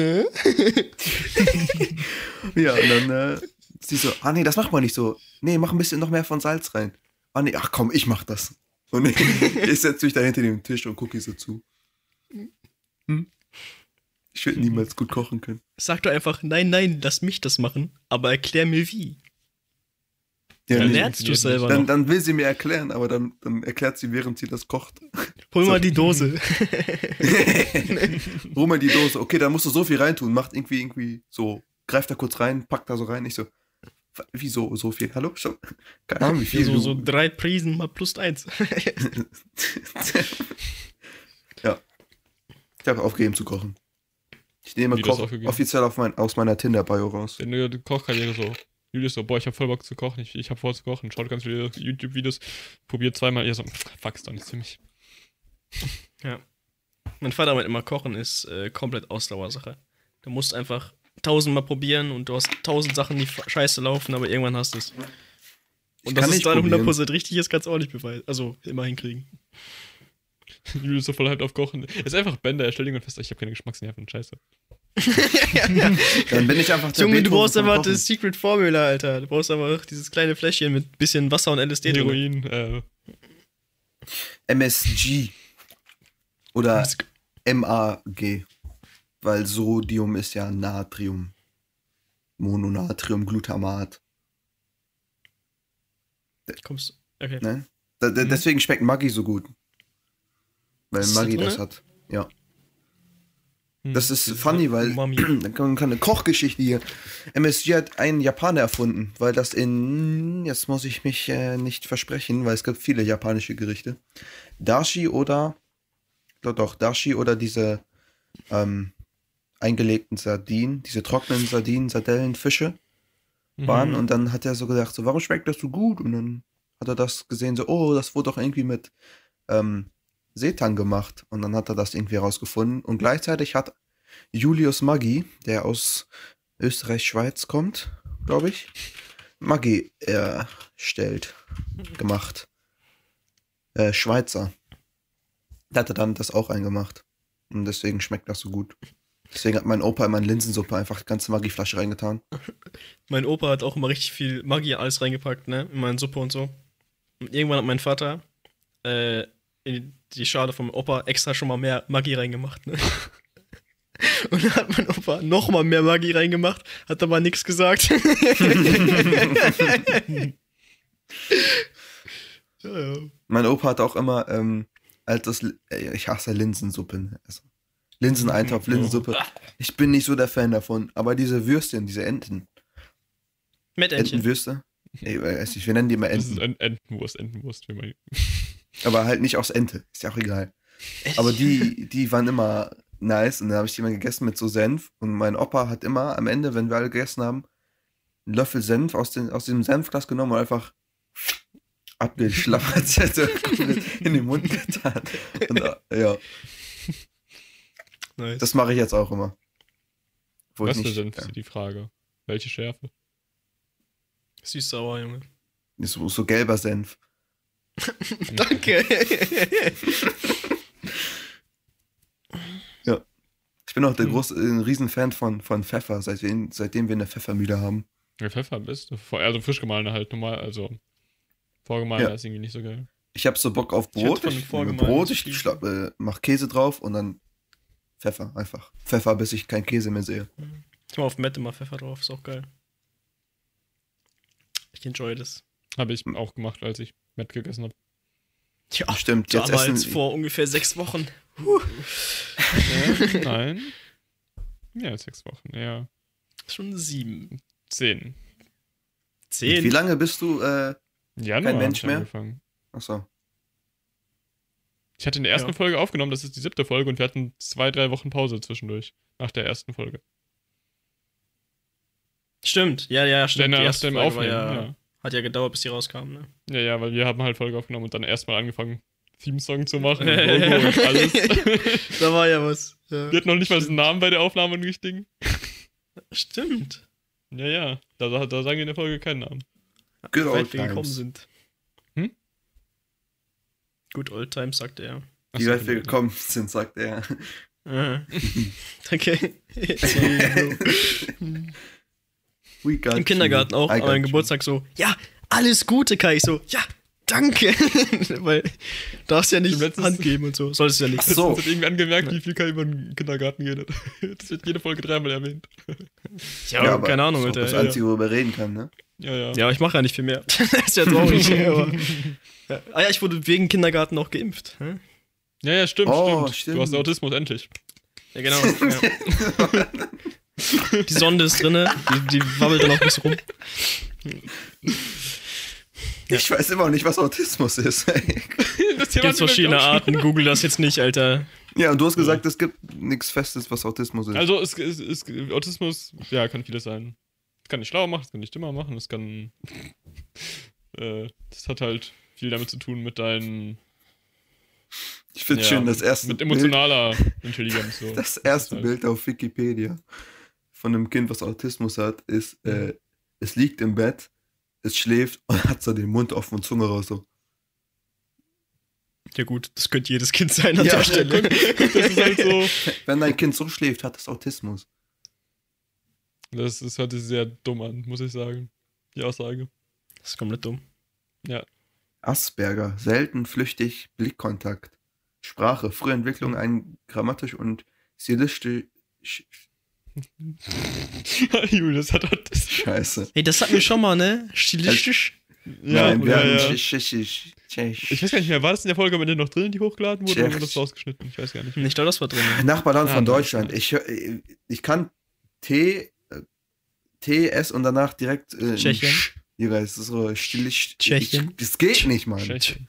Ja, und dann äh, sie so, ah nee, das macht man nicht so. Nee, mach ein bisschen noch mehr von Salz rein. Ah nee, ach komm, ich mach das. Und ich, ich setze mich da hinter dem Tisch und gucke ihr so zu. Hm? Ich würde niemals gut kochen können. Sag doch einfach, nein, nein, lass mich das machen, aber erklär mir wie. Ja, Dann lernst du selber dann, dann will sie mir erklären, aber dann, dann erklärt sie, während sie das kocht. Hol mal die Dose. Hol mal die Dose. Okay, da musst du so viel reintun. Macht irgendwie, irgendwie so, greift da kurz rein, packt da so rein. Ich so, "W- wieso so viel? Hallo? Schon? Keine Ahnung, wie viel. so, so drei Prisen mal plus eins. ja. Ich habe aufgegeben zu kochen. Ich nehme Koch offiziell auf mein, aus meiner Tinder-Bio raus. Wenn du die Kochkarriere so. Julius so, boah, ich hab voll Bock zu kochen, ich, ich hab vor zu kochen, schaut ganz viele YouTube-Videos, probiert zweimal, ihr so, fuck, ist doch nichts für mich. ja. Mein Vater meint immer, Kochen ist äh, komplett Ausdauersache. Du musst einfach tausendmal probieren und du hast tausend Sachen, die scheiße laufen, aber irgendwann hast du es. Ich Und dass kann es nicht dann probieren. 100% richtig ist, kannst du auch nicht beweisen. Also immer hinkriegen. Julius so voll halt auf Kochen. Ist einfach Bender, er stellt irgendwann fest, ich hab keine Geschmacksnerven, scheiße. Dann bin ich einfach der Junge, du brauchst Kochen. das Secret Formula, Alter. Du brauchst einfach dieses kleine Fläschchen mit bisschen Wasser und LSD drin. Heroin, äh, MSG. Oder MAG. Weil Sodium ist ja Natrium. Mononatriumglutamat. Kommst Okay. Ne? Da, da, Mhm. deswegen schmeckt Maggi so gut. Weil Ist das Maggi da das hat. Ja. hm, Das ist funny, weil Umami. dann kann man eine Kochgeschichte hier. MSG hat einen Japaner erfunden, weil das in, jetzt muss ich mich äh, nicht versprechen, weil es gibt viele japanische Gerichte. Dashi oder, doch, doch, Dashi oder diese ähm, eingelegten Sardinen, diese trockenen Sardinen, Sardellen, Fische waren. Mhm. Und dann hat er so gesagt, so, warum schmeckt das so gut? Und dann hat er das gesehen, so, oh, das wurde doch irgendwie mit ähm, Seetang gemacht. Und dann hat er das irgendwie rausgefunden. Und gleichzeitig hat Julius Maggi, der aus Österreich-Schweiz kommt, glaube ich, Maggi erstellt, gemacht. Äh, Schweizer. Da hat er dann das auch eingemacht. Und deswegen schmeckt das so gut. Deswegen hat mein Opa in Linsensuppe einfach die ganze Maggi-Flasche reingetan. Mein Opa hat auch immer richtig viel Maggi alles reingepackt, ne? In meine Suppe und so. Und irgendwann hat mein Vater äh, in die Schale vom Opa extra schon mal mehr Maggi reingemacht, ne? Und dann hat mein Opa noch mal mehr Maggi reingemacht, hat aber nichts gesagt. ja, ja. Mein Opa hat auch immer, ähm, als das, äh, ich hasse Linsensuppe. ne? Also, Linseneintopf, Linsensuppe. Ich bin nicht so der Fan davon. Aber diese Würstchen, diese Enten, Mettentchen. Entenwürste, ich weiß nicht, wir nennen die immer Das ist Enten. Ent Entenwurst, Entenwurst, wie man. Aber halt nicht aus Ente. Ist ja auch egal. Aber die, die waren immer nice und dann habe ich die immer gegessen mit so Senf. Und mein Opa hat immer am Ende, wenn wir alle gegessen haben, einen Löffel Senf aus, den, aus diesem Senfglas genommen und einfach abgeschlappert, also komplett in den Mund getan. Und, äh, ja, nice. das mache ich jetzt auch immer. Wo Was ich für Senf ja. ist die Frage? Welche Schärfe? Süß-sauer, Junge. So, so gelber Senf. Danke. Ich bin auch der große, ein Riesenfan von, von Pfeffer, seit wir, seitdem wir eine Pfeffermühle haben. Ja, Pfeffer bist du. Also frisch gemahlener halt normal, also vorgemahlener Ja. ist irgendwie nicht so geil. Ich habe so Bock auf Ich Brot. Ich, nehme vorgemahlten Brot, ich schlag, äh, mach Käse drauf und dann Pfeffer einfach. Pfeffer, bis ich keinen Käse mehr sehe. Ich mach auf Matt immer Pfeffer drauf, ist auch geil. Ich enjoy das. Habe ich auch gemacht, als ich Matt gegessen habe. Ja, Stimmt, jetzt damals essen vor ungefähr sechs Wochen. Ja, nein. Mehr als sechs Wochen, ja. Schon sieben. Zehn. Zehn. Wie lange bist du, äh, Januar hab Mensch mehr? angefangen. achso. Ich hatte in der ersten Ja. Folge aufgenommen, das ist die siebte Folge und wir hatten zwei, drei Wochen Pause zwischendurch. Nach der ersten Folge. Stimmt, ja, ja, stimmt. Nach Die erste dem Folge war Aufnehmen, ja, ja. Hat ja gedauert, bis die rauskam, ne? Ja, ja, weil wir haben halt Folge aufgenommen und dann erstmal angefangen, Theme-Song zu machen und Logo und alles. da war ja was. Ja. Wir hatten noch nicht mal einen Namen bei der Aufnahme einen richtigen. Stimmt. Ja, ja. Da, da sagen wir in der Folge keinen Namen. Good Wie old weit wir gekommen times. sind. Hm? Good old times, sagte er. Wie weit wir gekommen sind, sagt er. Aha. okay. We got Im Kindergarten you. auch, an meinem you. Geburtstag so, ja, alles Gute, Kai. Ich so, ja, danke. Weil darfst ja nicht Hand geben und so. Solltest du ja nicht. Ach so. Das hat irgendwie angemerkt, wie viel Kai über den Kindergarten redet. Das wird jede Folge dreimal erwähnt. Ja, Ja, aber keine Ahnung, Alter. Das Ja, Einzige, worüber wir reden kann, ne? Ja, ja. ja, ich mache ja nicht viel mehr. das ist ja traurig. aber, ja. Ah ja, ich wurde wegen Kindergarten auch geimpft. hä? Ja, ja, stimmt, Oh, stimmt. stimmt. Du hast Autismus, endlich. Ja, genau. Ja. Die Sonde ist drinne, die, die wabbelt dann auch ein bisschen rum. Ich weiß immer noch nicht, was Autismus ist. Das Thema Gibt verschiedene. Arten, google das jetzt nicht, Alter. ja, und du hast gesagt, es gibt nichts Festes, was Autismus ist. Also, es, es, es, Autismus, ja, kann vieles sein. Es kann dich schlau machen, es kann dich dümmer machen, es kann. äh, das hat halt viel damit zu tun mit deinen. ich finde ja, schön, das erste, Mit Bild, emotionaler Intelligenz. So. das erste halt- Bild auf Wikipedia von einem Kind, was Autismus hat, ist, äh, es liegt im Bett, es schläft und hat so den Mund offen und Zunge raus. So. Ja gut, das könnte jedes Kind sein an Ja, der Stelle. Das ist halt so. Wenn dein Kind so schläft, hat es Autismus. Das, das hört sich sehr dumm an, muss ich sagen. Die Aussage. Das ist komplett dumm. Asperger, selten flüchtig, Blickkontakt. Sprache, frühe Entwicklung, ein grammatisch und stilistisch. Julius hat Autismus. Scheiße. Hey, das hatten wir schon mal, ne? Stilistisch. Nein, wir ja, hatten ja. Tsch- Tsch- Tsch- Tsch- Ich weiß gar nicht mehr, war das in der Folge am Ende noch drin, die hochgeladen wurde, oder wurde das rausgeschnitten? Ich weiß gar nicht. Ich glaube, das war drin. Nachbarland Ah, von Deutschland. Ich, ich kann T, äh, T, S und danach direkt. Äh, Tschechien. Sch- Digga, es ist so stilisch. Tschechien. Das geht nicht, Mann. Tschechien.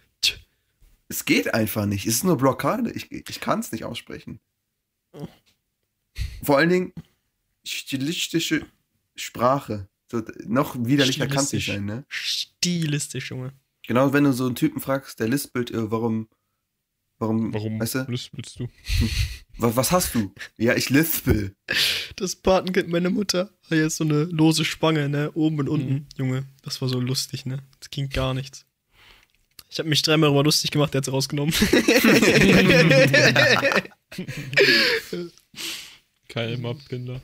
Es geht einfach nicht. Es ist nur Blockade. Ich, ich kann es nicht aussprechen. Oh. Vor allen Dingen stilistische Sprache. So, noch widerlicher kann es nicht Stilistisch. sein, ne? Stilistisch, Junge. Genau, wenn du so einen Typen fragst, der lispelt, äh, warum, warum, Warum weißt du, lispelst du? was, was hast du? Ja, ich lispel. Das Patenkind meiner Mutter hat jetzt so eine lose Spange, ne? Oben und unten. Junge, das war so lustig, ne? Das ging gar nichts. Ich habe mich dreimal darüber lustig gemacht, der hat sie rausgenommen. Kai mobbt Kinder.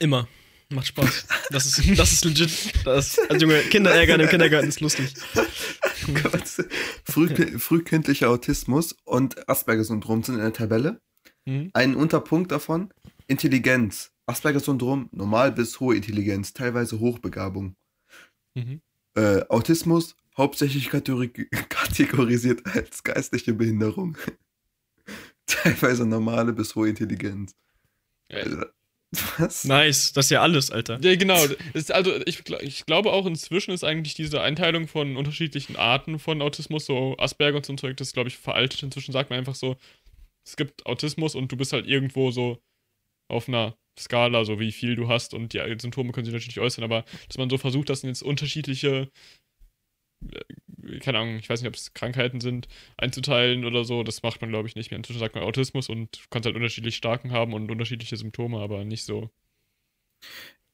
Immer. Macht Spaß. Das ist, das ist legit. Das, also Junge, Kinder ärgern im Kindergarten ist lustig. Früh, frühkindlicher Autismus und Asperger-Syndrom sind in der Tabelle. Mhm. Ein Unterpunkt davon, Intelligenz. Asperger-Syndrom, normal bis hohe Intelligenz, teilweise Hochbegabung. Mhm. Äh, Autismus, hauptsächlich kategori kategorisiert als geistliche Behinderung. teilweise normale bis hohe Intelligenz. Ja. Also, was? Nice. Das ist ja alles, Alter. Ja, genau. Ist also ich, ich glaube auch inzwischen ist eigentlich diese Einteilung von unterschiedlichen Arten von Autismus, so Asperger und so ein Zeug, das ist, glaube ich, veraltet. Inzwischen sagt man einfach so, es gibt Autismus und du bist halt irgendwo so auf einer Skala, so wie viel du hast und die Symptome können sich natürlich äußern, aber dass man so versucht, das in jetzt unterschiedliche, äh, keine Ahnung, ich weiß nicht, ob es Krankheiten sind, einzuteilen oder so, das macht man, glaube ich, nicht mehr. Inzwischen sagt man Autismus und kannst halt unterschiedlich starken haben und unterschiedliche Symptome, aber nicht so.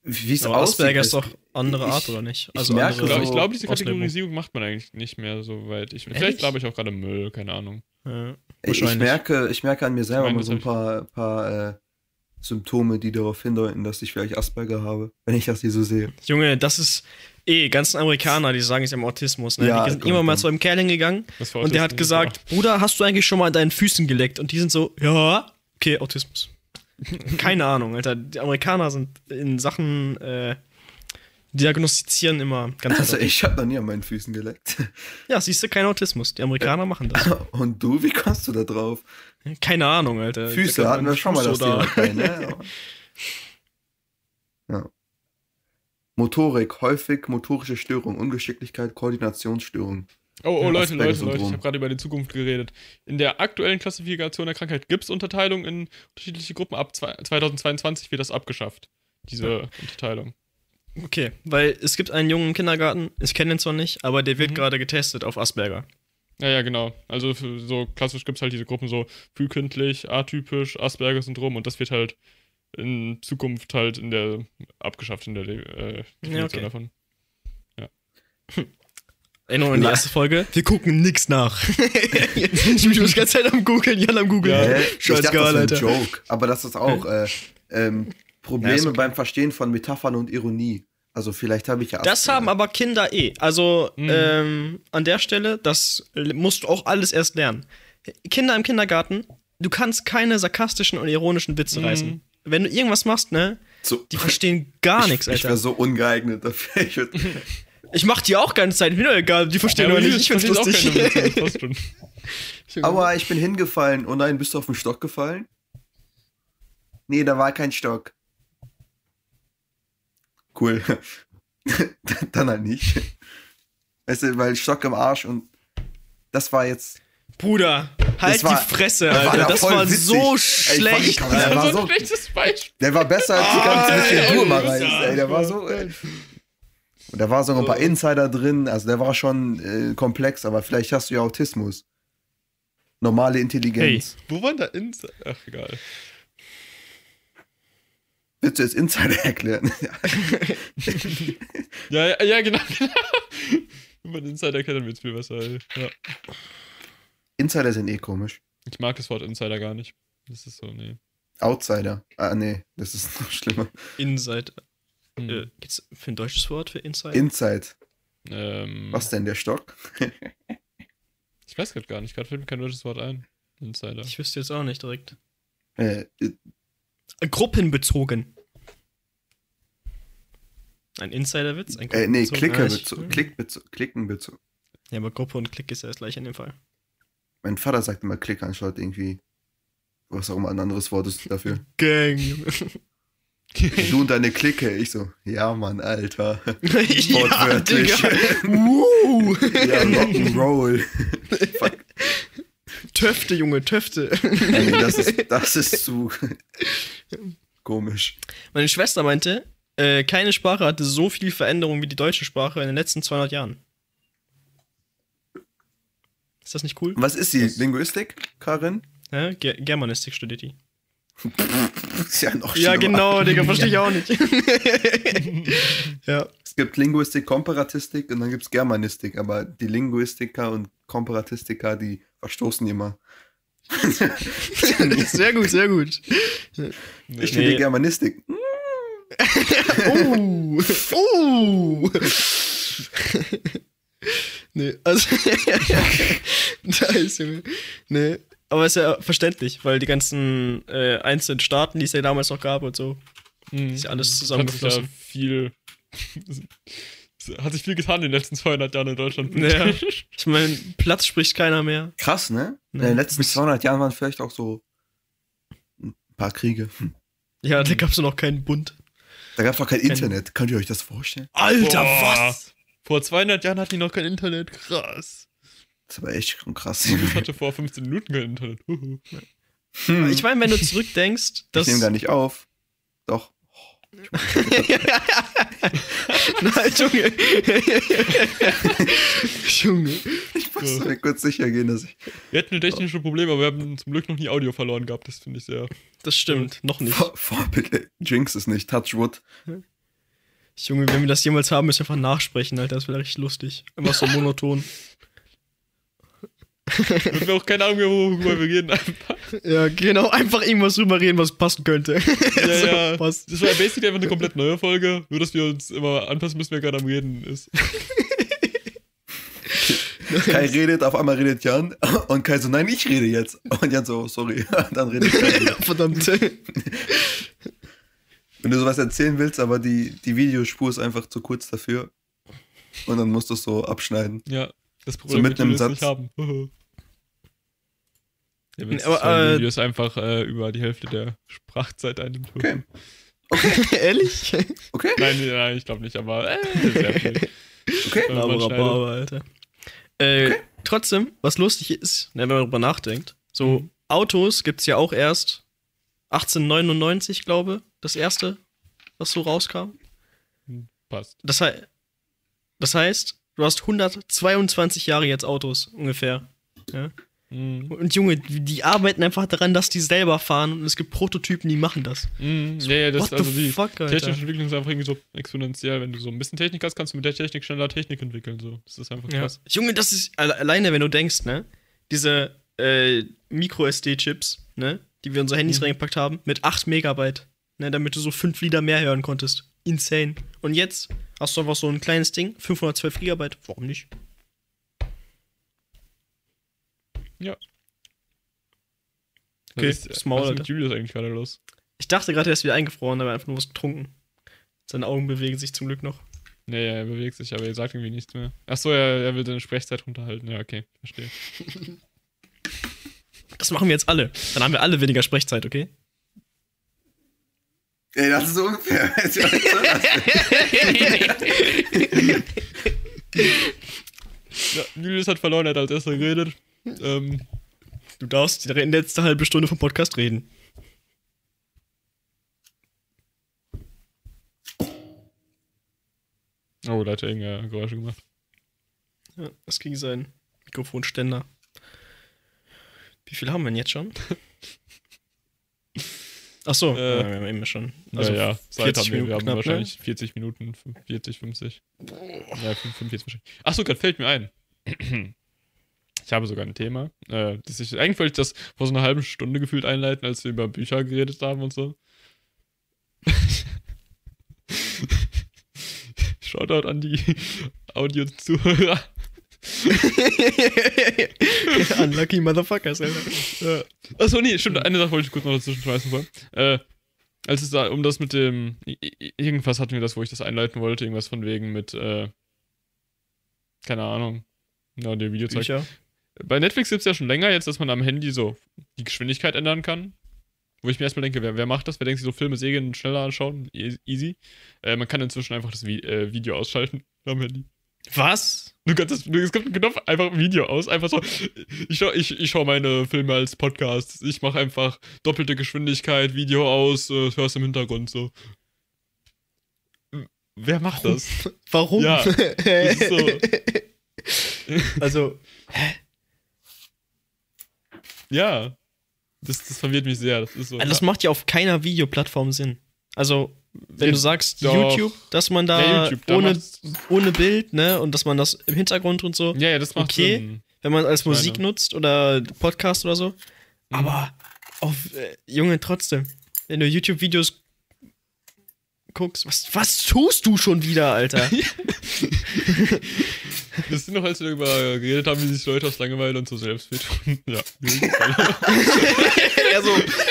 Wie es Asperger ist es- doch andere ich- Art, oder nicht? ich Also merke Ich andere glaube, so ich glaub, diese. Kategorisierung macht man eigentlich nicht mehr so weit. Ich, vielleicht glaube ich auch gerade Müll, keine Ahnung. Ja, Ich merke, ich merke an mir selber Ich meine, mal so ein paar, paar äh, Symptome, die darauf hindeuten, dass ich vielleicht Asperger habe, wenn ich das hier so sehe. Junge, das ist eh, ganzen Amerikaner, die sagen, sie haben Autismus. Ne? Ja, die sind immer mal zu einem Kerl hingegangen und der hat gesagt, Bruder, hast du eigentlich schon mal an deinen Füßen geleckt? Und die sind so, ja, okay, Autismus. Keine Ahnung, Alter. Die Amerikaner sind in Sachen äh, Diagnostizieren immer ganz Also also, ich habe noch nie an meinen Füßen geleckt. Ja, siehst du, kein Autismus. Die Amerikaner machen das. Und du, wie kommst du da drauf? Keine Ahnung, Alter. Füße hatten wir schon mal das Thema. Kein, ne? Aber- ja. Motorik, häufig motorische Störung, Ungeschicklichkeit, Koordinationsstörung. Oh, oh, Ja, Leute, Leute, Leute, ich habe gerade über die Zukunft geredet. In der aktuellen Klassifikation der Krankheit gibt es Unterteilung in unterschiedliche Gruppen. Ab zwei- 2022 wird das abgeschafft, diese Unterteilung. Okay, weil es gibt einen Jungen im Kindergarten, ich kenne ihn zwar nicht, aber der wird Mhm. gerade getestet auf Asperger. Ja, ja, genau. Also so klassisch gibt es halt diese Gruppen so frühkindlich, atypisch, Asperger-Syndrom und das wird halt in Zukunft halt in der abgeschafft in der äh, Definition okay. davon. Erinnerung an die erste Folge. Wir gucken nix nach. ich bin die ganze Zeit am googeln, Jan am googeln. Dachte, Scheißegal, das wäre ein Alter. Joke. Aber das ist auch äh, ähm, Probleme Ja, okay. beim Verstehen von Metaphern und Ironie. Also vielleicht habe ich ja Das Asperger. haben aber Kinder eh. Also Mhm. ähm, an der Stelle, das musst du auch alles erst lernen. Kinder im Kindergarten, du kannst keine sarkastischen und ironischen Witze Mhm. reißen. Wenn du irgendwas machst, ne, so, die verstehen gar nichts, Ich wäre Alter. so ungeeignet dafür. Ich würd, Ich mach die auch ganze Zeit, mir doch egal, die verstehen aber aber nicht, ich find's lustig. Aua, ich bin hingefallen. Oh nein, bist du auf den Stock gefallen? Nee, da war kein Stock. Cool. Dann halt nicht. Weißt du, weil Stock im Arsch und das war jetzt. Bruder, halt war- die Fresse, das war Alter. doch Das war witzig. so Ey, schlecht. Das Der war so so- ein schlechtes Beispiel. Der war besser als die ganze Ah, bisschen ey, mal Alter. rein. Ey, der war so. Äh, und da war sogar ein paar Insider drin. Also der war schon äh, komplex, aber vielleicht hast du ja Autismus. Normale Intelligenz. Wo waren da Ins? Ach, egal. Willst du jetzt Insider erklären? Ja, ja, ja genau. Wenn man Insider kennt, dann wird es viel besser. Ey. Ja. Insider sind eh komisch. Ich mag das Wort Insider gar nicht. Das ist so, nee. Outsider. Ah, nee, das ist noch schlimmer. Inside. Hm. Äh, gibt's für ein deutsches Wort für Inside? Inside. Ähm, Was denn, der Stock? Ich weiß gerade gar nicht. Gerade fällt mir kein deutsches Wort ein. Insider. ich wüsste jetzt auch nicht direkt. Äh, Äh, Gruppenbezogen. Ein Insiderwitz? Ein äh, nee, Gruppenbezogen? Klicke, Ah, ich- bezo- Klickbezo Klickenbezo Ja, aber Gruppe und Klick ist ja das gleiche in dem Fall. Mein Vater sagt immer Klick anstatt irgendwie, was auch immer ein anderes Wort ist dafür. Gang. Du und deine Clique. Ich so, ja, Mann, Alter. ja. Digga. Woo. ja, Rock'n'Roll. Fuck. Töfte, Junge, Töfte. Ey, das ist, das ist zu komisch. Meine Schwester meinte, äh, keine Sprache hatte so viel Veränderung wie die deutsche Sprache in den letzten 200 Jahren. Ist das nicht cool? Was ist die? Linguistik, Karin? Ja, Ger Germanistik studiert die. Ist ja noch Ja, schlimmer. genau, Digga, verstehe ich auch nicht. ja. Es gibt Linguistik, Komparatistik und dann gibt es Germanistik, aber die Linguistiker und Komparatistiker, die verstoßen immer. Sehr gut, sehr gut. Ich studiere Nee. Germanistik. Uh, uh. nee, also. nice, Junge. Nee, aber ist ja verständlich, weil die ganzen äh, einzelnen Staaten, die es ja damals noch gab und so, Hm. ist ja alles Hat sich ja zusammengeflossen. viel. hat sich viel getan in den letzten 200 Jahren in Deutschland. Ja. Ich meine, Platz spricht keiner mehr. Krass, ne? In den letzten 200 Jahren waren vielleicht auch so ein paar Kriege. Hm. Ja, da gab es noch keinen Bund. Da gab es auch kein Internet. Könnt ihr euch das vorstellen? Alter, Boah. was? Vor 200 Jahren hatten die noch kein Internet. Krass. Das ist aber echt schon krass. Ich hatte vor 15 Minuten kein Internet. Hm. Ich meine, wenn du zurückdenkst, ich dass. nehme gar nicht auf. Doch. Nein, Junge. Junge. Ich muss mir kurz sicher gehen, dass ich Wir hatten technische Probleme, aber wir haben zum Glück noch nie Audio verloren gehabt. Das finde ich sehr. Das stimmt, noch nicht. Vor, Vorbild. Jinx ist nicht. Touchwood. Junge, wenn wir das jemals haben, müssen wir einfach nachsprechen, Alter. Das wäre richtig lustig. Immer so monoton. Und wir auch keine Ahnung mehr, worüber wir reden. Einfach. Ja, genau, einfach irgendwas drüber reden, was passen könnte. Ja, So, ja. passt. Das war basically einfach eine komplett neue Folge. Nur, dass wir uns immer anpassen müssen, wer gerade am Reden ist. Kai redet, auf einmal redet Jan und Kai so, nein, ich rede jetzt. Und Jan so, sorry. Dann redet Kai wieder. Verdammt. Wenn du sowas erzählen willst, aber die, die Videospur ist einfach zu kurz dafür. Und dann musst du es so abschneiden. Ja, das Problem mitten im wir Satz. nicht haben. Der Witz Aber, ist, weil äh, Video ist einfach äh, über die Hälfte der Sprachzeit einnimmt. Okay. Ehrlich? Okay? Nein, nein, ich glaube nicht, aber äh, sehr viel. Okay? Wenn Aber, Alter. Äh, Trotzdem, was lustig ist, ne, wenn man darüber nachdenkt, so Mhm. Autos gibt's ja auch erst 1899, glaube das erste, was so rauskam. Passt. Das, hei das heißt, du hast 122 Jahre jetzt Autos ungefähr. Ja? Mhm. Und Junge, die arbeiten einfach daran, dass die selber fahren und es gibt Prototypen, die machen das. Mhm. Ja, ja, das What also the die fuck, technische Entwicklung ist einfach irgendwie so exponentiell. Wenn du so ein bisschen Technik hast, kannst du mit der Technik schneller Technik entwickeln. So. Das ist einfach Ja. krass. Junge, das ist alle- alleine, wenn du denkst, ne? Diese äh, Micro-SD-Chips, ne? Die wir in unsere Handys Mhm. reingepackt haben, mit 8 Megabyte, ne? Damit du so 5 Lieder mehr hören konntest. Insane. Und jetzt hast du einfach so ein kleines Ding, 512 Gigabyte. Warum nicht? Okay, was ist, das Maul, was ist mit Julius eigentlich gerade los? Ich dachte gerade, er ist wieder eingefroren, aber einfach nur was getrunken. Seine Augen bewegen sich zum Glück noch. Nee, er bewegt sich, aber er sagt irgendwie nichts mehr. Achso, er, er will seine Sprechzeit runterhalten. Ja, okay, verstehe. Das machen wir jetzt alle. Dann haben wir alle weniger Sprechzeit, okay? Ey, das ist so unfair. Denn? Ja, Julius hat verloren, er hat als erster geredet. Ähm, Du darfst die letzte halbe Stunde vom Podcast reden. oh, da hat er irgendeine Geräusche gemacht. Ja, das ging sein Mikrofonständer. Wie viel haben wir denn jetzt schon? Ach so, Äh, ja, wir haben eben schon. Also ja, ja, Zeit 40 haben wir. Minuten Wir haben knapp, ne? wahrscheinlich 40 Minuten, 40, 50. Ja, 45 wahrscheinlich. Achso, gerade fällt mir ein. Ich habe sogar ein Thema. Äh, das ich, eigentlich wollte ich das vor so einer halben Stunde gefühlt einleiten, als wir über Bücher geredet haben und so. Shoutout an die Audio-Zuhörer. Unlucky Motherfuckers, Alter. Ja. Achso, nee, stimmt. Eine Sache wollte ich kurz noch dazwischen schmeißen vorher. Äh, als es da um das mit dem. Irgendwas hatten wir das, wo ich das einleiten wollte. Irgendwas von wegen mit. Äh, keine Ahnung. Ja, der Videozeug. Bücher. Bei Netflix gibt es ja schon länger jetzt, dass man am Handy so die Geschwindigkeit ändern kann. Wo ich mir erstmal denke, wer, wer macht das? Wer denkt sich so Filme, Serien schneller anschauen? E- Easy. Äh, man kann inzwischen einfach das Vi äh, Video ausschalten am Handy. Was? Du kannst das, es gibt einen Knopf, einfach Video aus, einfach so. Ich schau, ich, ich schau meine Filme als Podcast. Ich mache einfach doppelte Geschwindigkeit, Video aus, äh, hörst im Hintergrund so. Wer macht das? Warum? Ja, Das ist so. also, Ja. Das, das verwirrt mich sehr. Das ist so. also das macht ja auf keiner Videoplattform Sinn. Also, wenn du sagst doch. YouTube, dass man da, Ja, YouTube, ohne, ohne Bild, ne, und dass man das im Hintergrund und so, ja, ja, das macht okay. Sinn. wenn man als Meine. Musik nutzt oder Podcast oder so. Mhm. Aber auf äh, Junge trotzdem, wenn du YouTube-Videos guckst, was, was tust du schon wieder, Alter? Das sind noch, als wir darüber geredet haben, wie sich Leute aus Langeweile und so selbst wehtun. Ja. er so,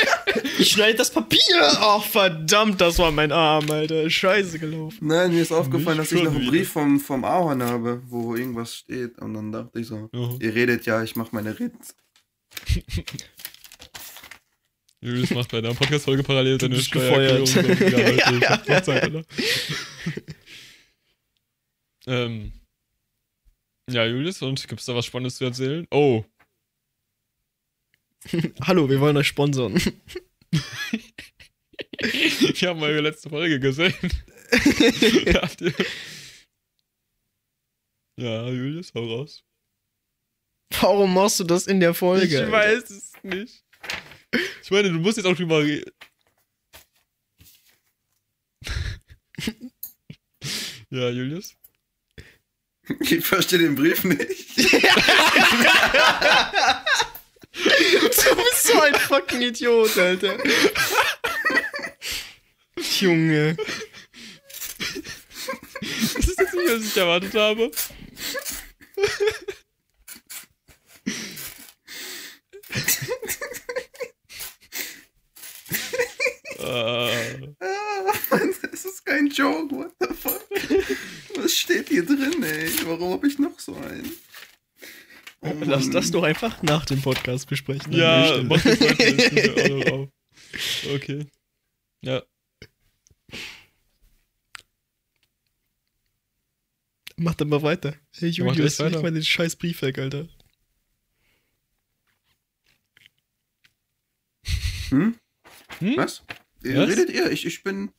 ich schneide das Papier. Ach verdammt, das war mein Arm, Alter. Scheiße gelaufen. Nein, mir ist aufgefallen, Nicht dass ich noch einen. Brief vom, vom Ahorn habe, wo irgendwas steht. Und dann dachte ich so, Mhm. ihr redet ja, ich mache meine Reden. Julius macht bei der Podcast-Folge parallel seine Steuererklärung. So. Ja, Zeit, Alter. ähm. Ja, Julius, und gibt's da was Spannendes zu erzählen? Oh, Hallo, wir wollen euch sponsern. wir haben eure letzte Folge gesehen. Ja, Julius, hau raus. Warum machst du das in der Folge? Ich weiß es nicht. Ich meine, du musst jetzt auch drüber reden. ja, Julius? Ich verstehe den Brief nicht. Du bist so ein fucking Idiot, Alter. Junge. Das ist jetzt nicht, was ich erwartet habe. Ah, Mann, das ist kein Joke, what the fuck? Was steht hier drin, ey? Warum habe ich noch so einen? Oh, Lass das doch einfach nach dem Podcast besprechen. ja, mach das auch noch auf. Okay. Ja. Mach dann mal weiter. Hey Ja, mach Julius, leg weiter. mal den scheiß Brief weg, Alter. Hm? Hm? Was? Was? Redet ihr? Ich, ich bin.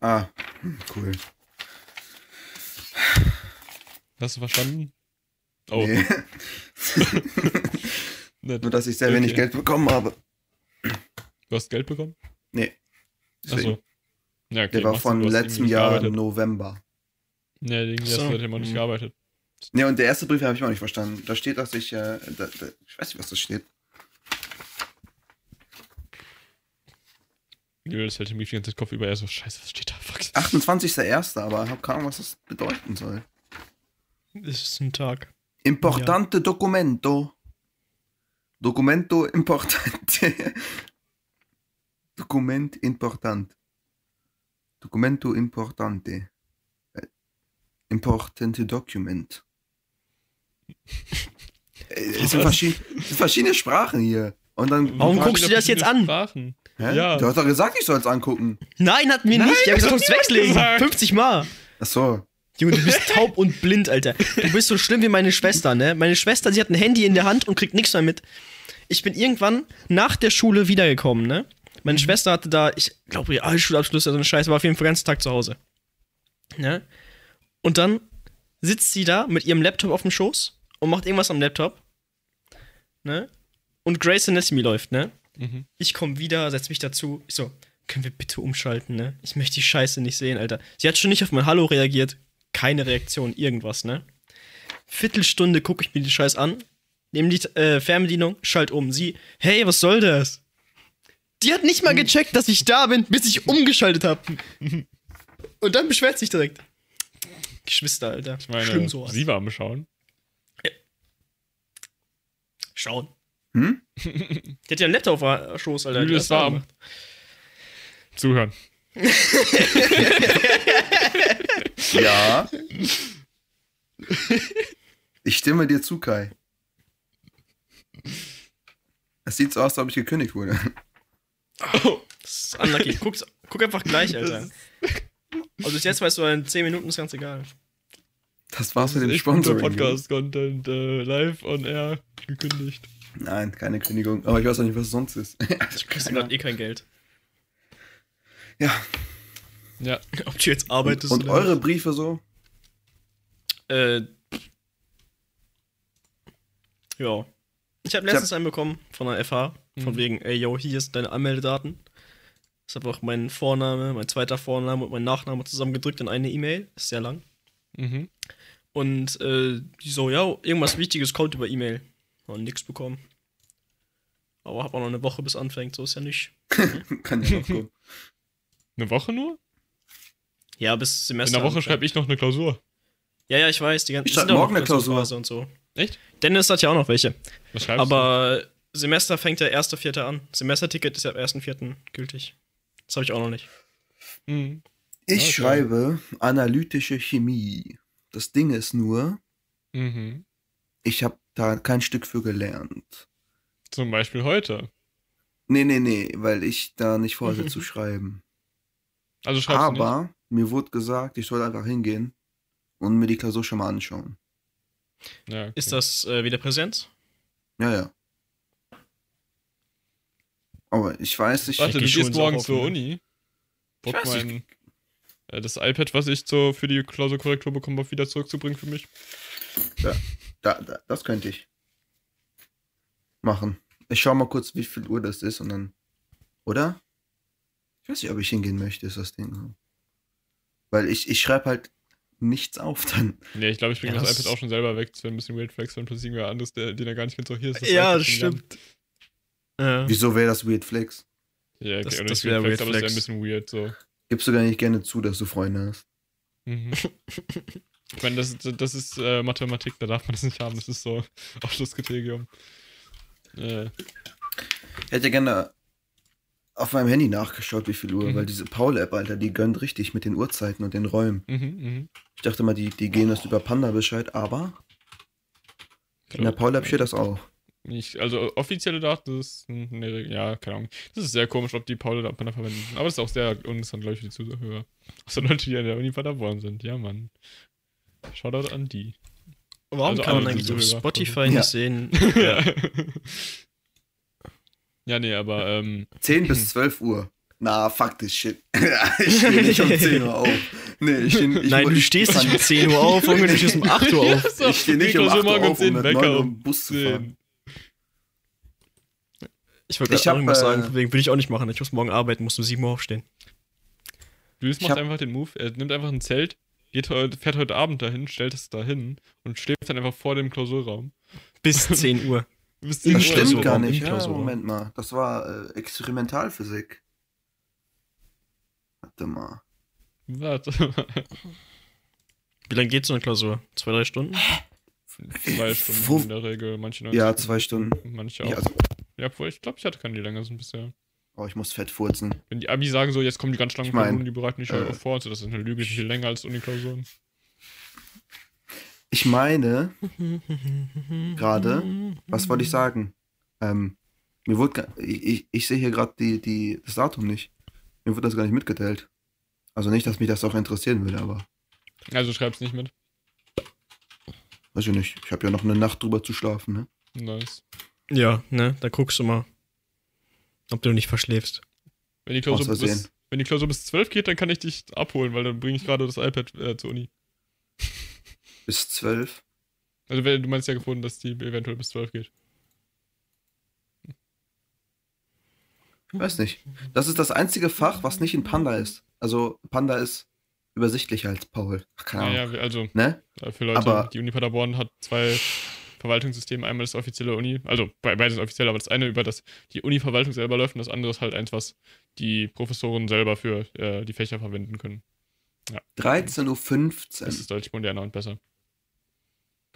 Ah, hm, cool. Hast du verstanden? Oh, Nee. Nur, dass ich sehr wenig Okay. Geld bekommen habe. Du hast Geld bekommen? Nee. Achso. Ja, okay, Der war von du letztem Jahr gearbeitet. November. Ja, irgendwie So. hast du immer nicht Mhm. gearbeitet. Ne, und der erste Brief habe ich auch nicht verstanden. Da steht, dass ich. Äh, da, da, ich weiß nicht, was da steht. Julius hält den Brief die ganze Zeit Kopf über. Er so, scheiße, was steht da? Fuck. 28.01., aber ich habe keine Ahnung, was das bedeuten soll. Das ist ein Tag. Importante Documento. Documento importante. Dokument important. Documento importante. Äh, Importante Document. Äh, Es sind, es sind verschiedene Sprachen hier. Und dann. Warum guckst du das jetzt an? Sprachen. Ja. Du hast doch gesagt, ich soll es angucken. Nein, hat mir nicht. Ich hab gesagt, niemand weglegen. gesagt. 50 Mal. Achso. Junge, du bist taub und blind, Alter. Du bist so schlimm wie meine Schwester, ne? Meine Schwester, sie hat ein Handy in der Hand und kriegt nichts mehr mit. Ich bin irgendwann nach der Schule wiedergekommen, ne? Meine Schwester hatte da, ich glaube, ihr Schulabschluss oder so eine Scheiße, war auf jeden Fall den ganzen Tag zu Hause. Ne? Und dann sitzt sie da mit ihrem Laptop auf dem Schoß und macht irgendwas am Laptop. Ne? Und Grace Anatomy läuft, ne? Mhm. Ich komme wieder, setz mich dazu. Ich so, können wir bitte umschalten, ne? Ich möchte die Scheiße nicht sehen, Alter. Sie hat schon nicht auf mein Hallo reagiert. Keine Reaktion, irgendwas, ne? Viertelstunde gucke ich mir die Scheiß an, nehme die äh, Fernbedienung, schalt um. Sie, hey, was soll das? Die hat nicht mal gecheckt, dass ich da bin, bis ich umgeschaltet habe. Und dann beschwert sich direkt. Geschwister, Alter. Ich meine, Schlimm sowas. sie war am Schauen. Schauen. Hm? Die hat ja einen Laptop auf der Schoß, Alter. Die Julius hat's war auch am gemacht. Zuhören. Ja. Ich stimme dir zu, Kai. Es sieht so aus, als ob ich gekündigt wurde. Das ist unlucky. Guck, guck einfach gleich, Alter. Also bis jetzt weißt du, in 10 Minuten ist ganz egal. Das war's mit dem guter Sponsoring. Podcast-Content äh, live on air gekündigt. Nein, keine Kündigung. Aber ich weiß auch nicht, was es sonst ist. Du kriegst gerade eh kein Geld. Ja. Ja. Ob du jetzt arbeitest Und oder eure Briefe so? nicht. Äh. Ja. Ich habe letztens einen bekommen von der FH. Von Mhm. wegen, ey, yo, hier ist deine Anmeldedaten. Ich habe auch meinen Vorname, mein zweiter Vorname und mein Nachname zusammengedrückt in eine E-Mail. Ist sehr lang. Mhm. Und äh, die so, ja, irgendwas Wichtiges kommt über E-Mail. Und nix bekommen. Aber hab auch noch eine Woche bis anfängt, so ist ja nicht. Kann ja noch kommen. Eine Woche nur? Ja, bis Semester. In der Woche schreibe ich noch eine Klausur. Ja, ja, ich weiß. Die ganzen Ich schreib sind auch morgen eine Klausur. Und so. Echt? Dennis hat ja auch noch welche. Was schreibst Aber Semester fängt ja 1.4. an. Semesterticket ist ja ab 1.4. gültig. Das habe ich auch noch nicht. du? Mhm. Ich Okay. schreibe analytische Chemie. Das Ding ist nur, Mhm. ich habe da kein Stück für gelernt. Zum Beispiel heute. Nee, nee, nee, weil ich da nicht vorhatte zu schreiben. Also schreibst du nicht. Aber mir wurde gesagt, ich soll einfach hingehen und mir die Klausur schon mal anschauen. Ja, okay. Ist das äh, wieder Präsenz? Ja, ja. Aber ich weiß nicht. Warte, geh du schon gehst so morgen zur ne? Uni. Bock weiß nicht. mein, äh, das iPad, was ich so für die Klausurkorrektur bekommen habe, wieder zurückzubringen für mich. Da, da, das könnte ich machen. Ich schau mal kurz, wie viel Uhr das ist und dann. Oder? Ich weiß nicht, ob ich hingehen möchte, ist das Ding. Weil ich, ich schreibe halt nichts auf dann. Nee, ich glaube, ich bringe Ja, das das- iPad auch schon selber weg. Das wäre ein bisschen weird flex, wenn plötzlich irgendwer anderes, der, den er gar nicht kennt, so hier ist das Ja, iPad das stimmt. Ja. Wieso wäre das Weird Flex? Ja, Das- okay, das nicht wär weird flex, aber das wäre ein bisschen weird, so. Gibst du gar nicht gerne zu, dass du Freunde hast. Mhm. ich meine, das, das ist äh, Mathematik, da darf man das nicht haben. Das ist so Ausschlusskriterium. Äh, Ich hätte gerne auf meinem Handy nachgeschaut, wie viel Uhr, Mhm. weil diese Paul-App, Alter, die gönnt richtig mit den Uhrzeiten und den Räumen. mhm, mhm. Ich dachte mal, die, die gehen das über Panda Bescheid, aber in der Paul-App steht das auch. Nicht, also offizielle Daten das ist in der Regel, ja, keine Ahnung. Das ist sehr komisch, ob die Paul oder Panda verwenden. Aber das ist auch sehr uninteressant, glaube ich, für die Zuhörer. Außer Leute, die an der Uni Paderborn sind. Ja, Mann. Shoutout an die. Warum Also kann man eigentlich auf. Spotify Ja. nicht sehen? ja. ja, nee, aber ähm, 10 bis 12 Uhr. Na, fuck this shit. ich stehe nicht um 10 Uhr auf. Nee, ich steh, ich Nein, du ich stehst nicht um 10 Uhr auf, Junge, du stehst um 8 Uhr auf. so, Ich stehe nicht um 8 Klausur Uhr auf, um mit 9 Wecker Uhr um im Bus zu fahren. 10. Ich wollte Ich gerade irgendwas äh, sagen, deswegen würde ich auch nicht machen. Ich muss morgen arbeiten, muss um 7 Uhr aufstehen. Luis Ich macht einfach den Move, er nimmt einfach ein Zelt, geht heute, fährt heute Abend dahin, stellt es dahin und schläft dann einfach vor dem Klausurraum. Bis 10 Uhr. Das 10 Uhr. stimmt gar nicht. Ja. Moment mal. Das war äh, Experimentalphysik. Warte mal. Warte. Wie lange geht so eine Klausur? Zwei, drei Stunden? Zwei Stunden Wo- in der Regel, manche 90 Ja, zwei Stunden. Manche auch. Ja, also, Ja, obwohl ich glaube, ich hatte keine, die länger sind bisher. oh, ich muss fett furzen. Wenn die Abi sagen so, jetzt kommen die ganz langen Ich mein, Klausuren, die bereiten dich halt äh, auch vor, also das ist eine Lüge, die länger als Uni-Klausuren. Ich meine, gerade, was wollte ich sagen? Ähm, mir wurde, ich, ich, ich sehe hier gerade die, die, das Datum nicht. Mir wurde das gar nicht mitgeteilt. Also nicht, dass mich das auch interessieren würde, aber Also schreib's nicht mit. weiß ich nicht. Ich habe ja noch eine Nacht drüber zu schlafen, ne? Nice. Ja, ne? Da guckst du mal, ob du nicht verschläfst. Wenn die Klausur, bis, wenn die Klausur bis 12 geht, dann kann ich dich abholen, weil dann bringe ich gerade das iPad äh, zur Uni. Bis zwölf. Also wenn- du meinst ja gefunden, dass die eventuell bis 12 geht. Weiß nicht. Das ist das einzige Fach, was nicht in Panda ist. Also Panda ist übersichtlicher als Paul. Ach, keine Ahnung. Naja, wir- also Ne? für Leute, Aber- die Uni Paderborn hat zwei Verwaltungssysteme. Einmal das offizielle Uni, also be- beides offiziell, aber das eine über das die Uni-Verwaltung selber läuft und das andere ist halt eins, was die Professoren selber für äh, die Fächer verwenden können. 13.15 Das Uhr. ist deutlich moderner und besser.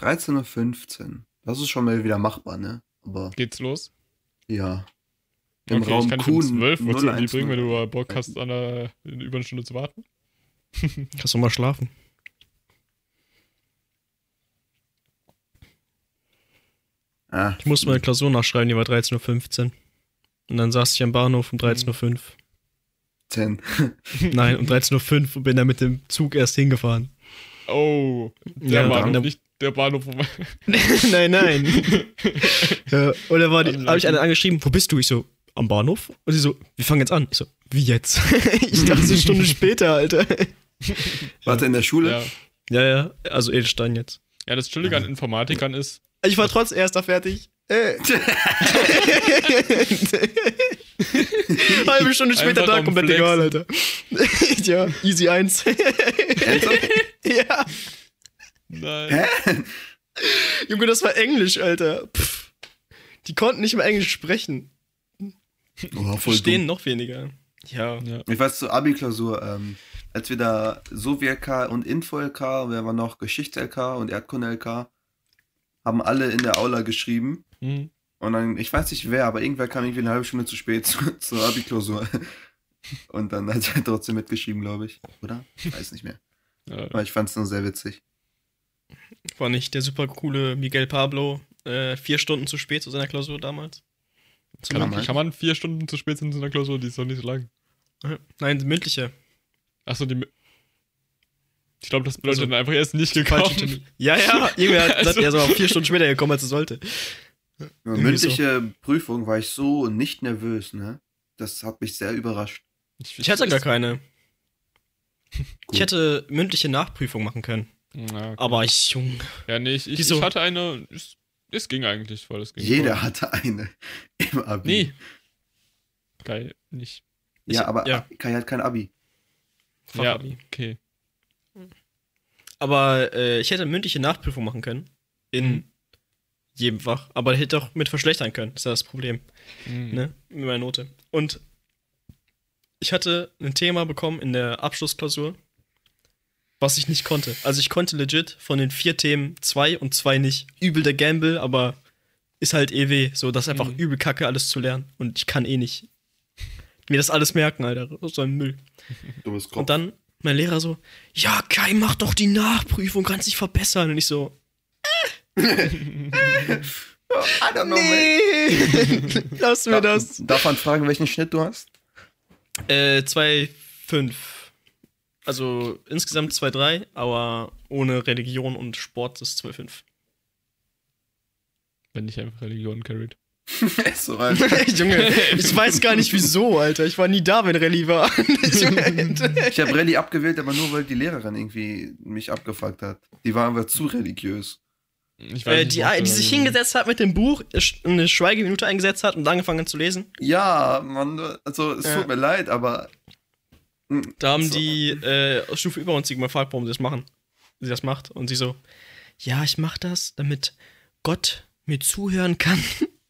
13.15 Uhr. Das ist schon mal wieder machbar, ne? Aber Geht's los? ja. Im okay, Raum ich kann dich um Kuhn 12 Uhr zur Uni 010. bringen, wenn du Bock hast, an der, über eine Stunde zu warten. Kannst du mal schlafen. Ah, Ich musste meine Klausur nachschreiben, die war 13.15 Uhr. Und dann saß ich am Bahnhof um 13.05 Uhr. 10. Nein, um 13.05 Uhr und bin dann mit dem Zug erst hingefahren. Oh, der Ja, Bahnhof, dann- nicht der Bahnhof, wo man. nein, nein. ja, und dann war die- Anleitung. habe ich eine angeschrieben, wo bist du? Ich so, am Bahnhof? Und sie so, wir fangen jetzt an. Ich so, wie jetzt? ich dachte, eine Stunde später, Alter. Warte, in der Schule? ja. Ja, ja, also Edelstein jetzt. ja, das Chillige an Informatikern ist, Ich war trotz erster fertig. Äh. Halbe Stunde später da, komplett egal, Alter. ja, easy 1. Ernsthaft? ja. Nein. Junge, das war Englisch, Alter. Pff. Die konnten nicht mehr Englisch sprechen. Oh, voll Verstehen dumm. noch weniger. Ja. Ja. Ich weiß zur Abi-Klausur, ähm, als wir da Sowjet-LK und Info-LK, wir waren noch Geschichts-LK und Erdkunde-LK, haben alle in der Aula geschrieben. Hm. Und dann, ich weiß nicht wer, aber irgendwer kam irgendwie eine halbe Stunde zu spät zu, zur Abi-Klausur. Und dann hat er trotzdem mitgeschrieben, glaube ich. Oder? Ich weiß nicht mehr. Ja. Aber ich fand es nur sehr witzig. War nicht der super coole Miguel Pablo äh, vier Stunden zu spät zu seiner Klausur damals? Kann Kann, man kann man vier Stunden zu spät sind in einer Klausur, die ist doch nicht so lang. Nein, mündliche. Achso, die. Ich glaube, das bedeutet Also, dann einfach erst nicht Falsche gekommen. Ja, ja, irgendwer hat gesagt, Also- er ist aber vier Stunden später gekommen, als er sollte. Irgendwie Mündliche Prüfung war ich so nicht nervös, ne? Das hat mich sehr überrascht. Ich hatte gar keine. Gut. Ich hätte mündliche Nachprüfung machen können. Ja, okay. Aber ich, Junge. ja nee, ich, ich, ich hatte eine. Es, es ging eigentlich voll. Es ging Jeder voll. hatte eine im Abi. Nee. Geil, nicht. Ja, Ich- aber ja. Kai hat kein Abi. Ja, Fachabi. okay. Aber äh, ich hätte mündliche Nachprüfung machen können. In Mhm. jedem Fach. Aber hätte auch mit verschlechtern können. Das ist ja das Problem. Mhm. Ne? Mit meiner Note. Und ich hatte ein Thema bekommen in der Abschlussklausur, was ich nicht konnte. Also ich konnte legit von den vier Themen zwei und zwei nicht. Übel der Gamble, aber ist halt EW. So, das ist einfach Mhm. übel kacke, alles zu lernen. Und ich kann eh nicht mir das alles merken, Alter. So ein Müll. Du bist Und dann mein Lehrer so, ja, Kai, mach doch die Nachprüfung, kannst dich verbessern. Und ich so, I don't know, nee, lass mir Darf, das. darf man fragen, welchen Schnitt du hast? Äh, 2,5. Also insgesamt 2,3, aber ohne Religion und Sport ist 2,5. Wenn nicht einfach Religion carried. so, Alter. Junge, ich weiß gar nicht wieso, Alter. Ich war nie da, wenn Rallye war. Ich habe Rallye abgewählt, aber nur, weil die Lehrerin irgendwie mich abgefuckt hat. Die war einfach zu religiös. Ich äh, nicht, die, ob die da- sich hingesetzt hat mit dem Buch, eine Schweigeminute eingesetzt hat und angefangen zu lesen. Ja, Mann, also es Ja. tut mir leid, aber. Da haben so. die äh, Stufe über uns sie gefragt, warum sie das machen. Sie das macht. Und sie so, ja, ich mach das, damit Gott mir zuhören kann.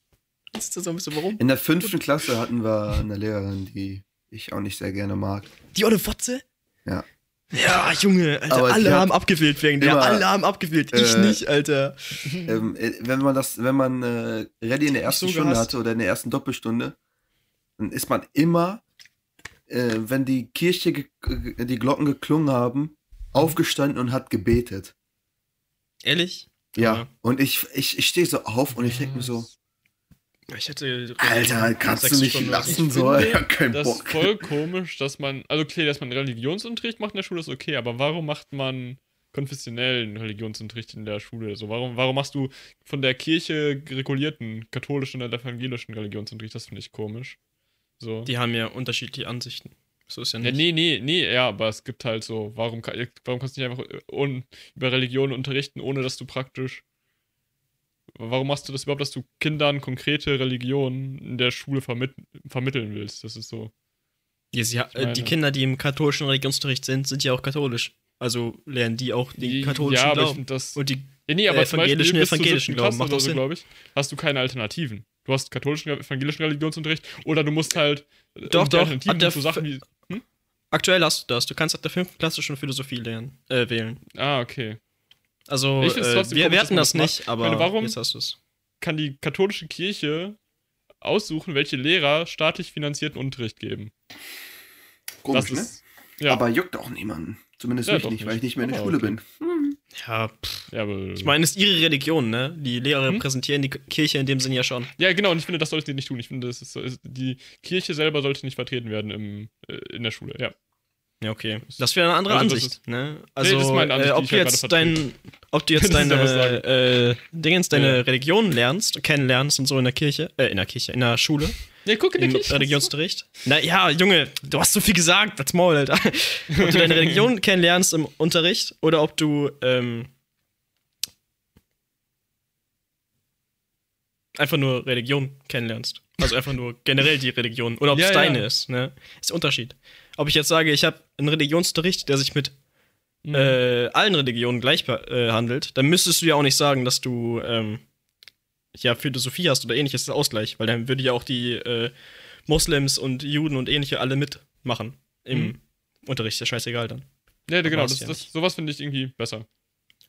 ist das so ein bisschen warum? In der fünften Klasse hatten wir eine Lehrerin, die ich auch nicht sehr gerne mag. Die olle Fotze? Ja. Ja, Junge, Alter, Aber alle haben abgewählt wegen der. Alle haben abgewählt. Ich äh, nicht, Alter. Ähm, äh, wenn man das, wenn man äh, Rallye in der ersten so Stunde gehasst. hatte oder in der ersten Doppelstunde, dann ist man immer, äh, wenn die Kirche, ge- die Glocken geklungen haben, aufgestanden und hat gebetet. Ehrlich? Ja. Ja. Und ich, ich, ich stehe so auf und ich denke mir so, Ich hätte. Alter, kannst du nicht Stunden lassen, Ich so, finde, ich hab keinen Das ist Bock. voll komisch, dass man, also okay, dass man Religionsunterricht macht in der Schule ist okay, aber warum macht man konfessionellen Religionsunterricht in der Schule? So, warum, warum machst du von der Kirche regulierten katholischen oder evangelischen Religionsunterricht? Das finde ich komisch. So. Die haben ja unterschiedliche Ansichten. So ist ja Ja, nicht. nee, nee, nee, ja, aber es gibt halt so, warum, warum kannst du nicht einfach äh, un, über Religion unterrichten, ohne dass du praktisch. Warum machst du das überhaupt, dass du Kindern konkrete Religionen in der Schule vermit vermitteln willst? Das ist so. Ja, sie, Ich meine- die Kinder, die im katholischen Religionsunterricht sind, sind ja auch katholisch. Also lernen die auch den katholischen ja, ich Glauben. finde das. Und die Ja, nee, aber äh, evangelischen, evangelischen Glauben macht auch so, glaube ich, hast du keine Alternativen. Du hast katholischen, evangelischen Religionsunterricht oder du musst halt äh, Doch, die doch, der zu Sachen wie. aktuell hast du das. Du kannst ab der fünften Klasse schon Philosophie lernen, äh, wählen. Ah, okay. Also, Ich äh, trotzdem wir, komisch, wir hatten das das nicht, macht. aber meine, warum- jetzt hast du es. Kann die katholische Kirche aussuchen, welche Lehrer staatlich finanzierten Unterricht geben? Komisch, das ne? ist. Ja, Aber juckt auch niemanden. Zumindest Ja, mich doch nicht, weil ich nicht. nicht mehr in der Aber Schule okay. bin. Ja, pff. ja, aber, ich meine, es ist ihre Religion, ne? Die Lehrer Hm? repräsentieren die Kirche in dem Sinn ja schon. ja, genau, und ich finde, das sollte sie nicht tun. Ich finde, das ist, so- ist, die Kirche selber sollte nicht vertreten werden im, äh, in der Schule, ja. Ja, okay. Das wäre eine andere Also Ansicht, ne? das Also, ist meine Ansicht, äh, ob ich du gerade dein, ob du jetzt ist deine, äh, Dingens, deine Ja. Religion lernst, kennenlernst und so in der Kirche, äh, in der Kirche, in der Schule, Ja, guck in der Kirche. Religionsunterricht. Na ja, Junge, du hast so viel gesagt, das Maul, Alter. ob du deine Religion kennenlernst im Unterricht oder ob du, ähm, einfach nur Religion kennenlernst. Also einfach nur generell die Religion. Oder ob Ja, es deine ja. ist, ne? Ist der Unterschied. Ob ich jetzt sage, ich habe einen Religionsunterricht, der sich mit Mhm. äh, allen Religionen gleich äh, handelt, dann müsstest du ja auch nicht sagen, dass du ähm, ja Philosophie hast oder ähnliches, Ausgleich, weil dann würde ja auch die äh, Moslems und Juden und ähnliche alle mitmachen im Mhm. Unterricht, ist ja scheißegal dann. Ja, genau, das, ja das, sowas finde ich irgendwie besser.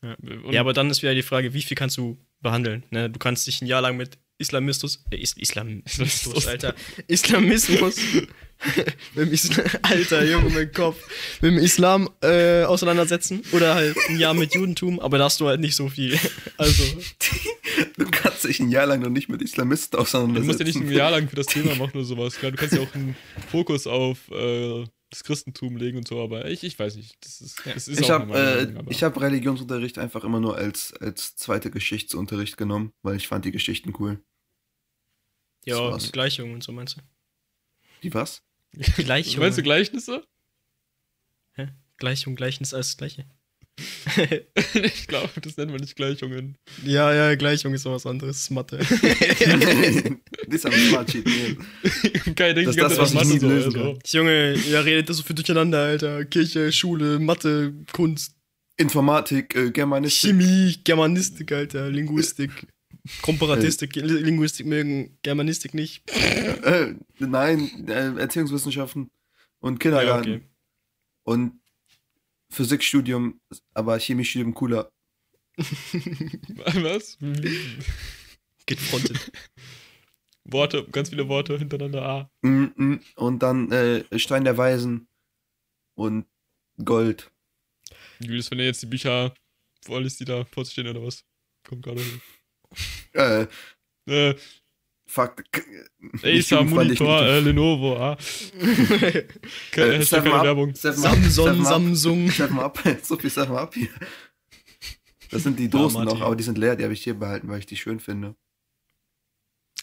Ja. Ja, aber dann ist wieder die Frage, wie viel kannst du behandeln? Ne? Du kannst dich ein Jahr lang mit Islamismus, äh, Is Islamismus, Islamismus. Alter, Islamismus, mit dem Islam, Alter, Junge, mein Kopf, mit dem Islam äh, auseinandersetzen oder halt ein Jahr mit Judentum, aber da hast du halt nicht so viel. Also, Du kannst dich ein Jahr lang noch nicht mit Islamisten Du musst ja nicht auseinandersetzen. ein Jahr lang für das Thema machen oder sowas. Du kannst ja auch einen Fokus auf äh, das Christentum legen und so, aber ich, ich weiß nicht. Das ist, das ist Ich habe äh, hab Religionsunterricht einfach immer nur als, als zweite Geschichtsunterricht genommen, weil ich fand die Geschichten cool. Ja, Das war's. Gleichungen und so meinst du? Die was? Gleichungen. Meinst du Gleichnisse? Gleichung, Gleichnis, alles das Gleiche. ich glaube, das nennt man nicht Gleichungen. Ja, ja, Gleichung ist was anderes, ist Mathe. das ist am Smart Sheet. nee. Kein Ding, Das ist das, was ich nie lösen kann. Junge, ihr redet das so viel durcheinander, Alter. Kirche, Schule, Mathe, Kunst. Informatik, äh, Germanistik. Chemie, Germanistik, Alter, Linguistik. Komparatistik, Linguistik mögen, Germanistik nicht. Äh, nein, äh, Erziehungswissenschaften und Kindergarten. Ja, okay. Und Physikstudium, aber Chemiestudium cooler. Was? Geht fronten. Worte, ganz viele Worte hintereinander. Ah. Mm, mm. Und dann äh, Stein der Weisen und Gold. Julius, wenn er jetzt die Bücher vorliest, die da vor sich stehen oder was? Kommt gerade hin. Äh, Äh, fuck. Acer, Monitor, äh, Lenovo, ah. Keine, Äh, Seven keine Up, Werbung. Samsung, Samsung. Seven Up, so viel Seven Up hier. Das sind die Dosen Martin. noch, aber die sind leer, die habe ich hier behalten, weil ich die schön finde.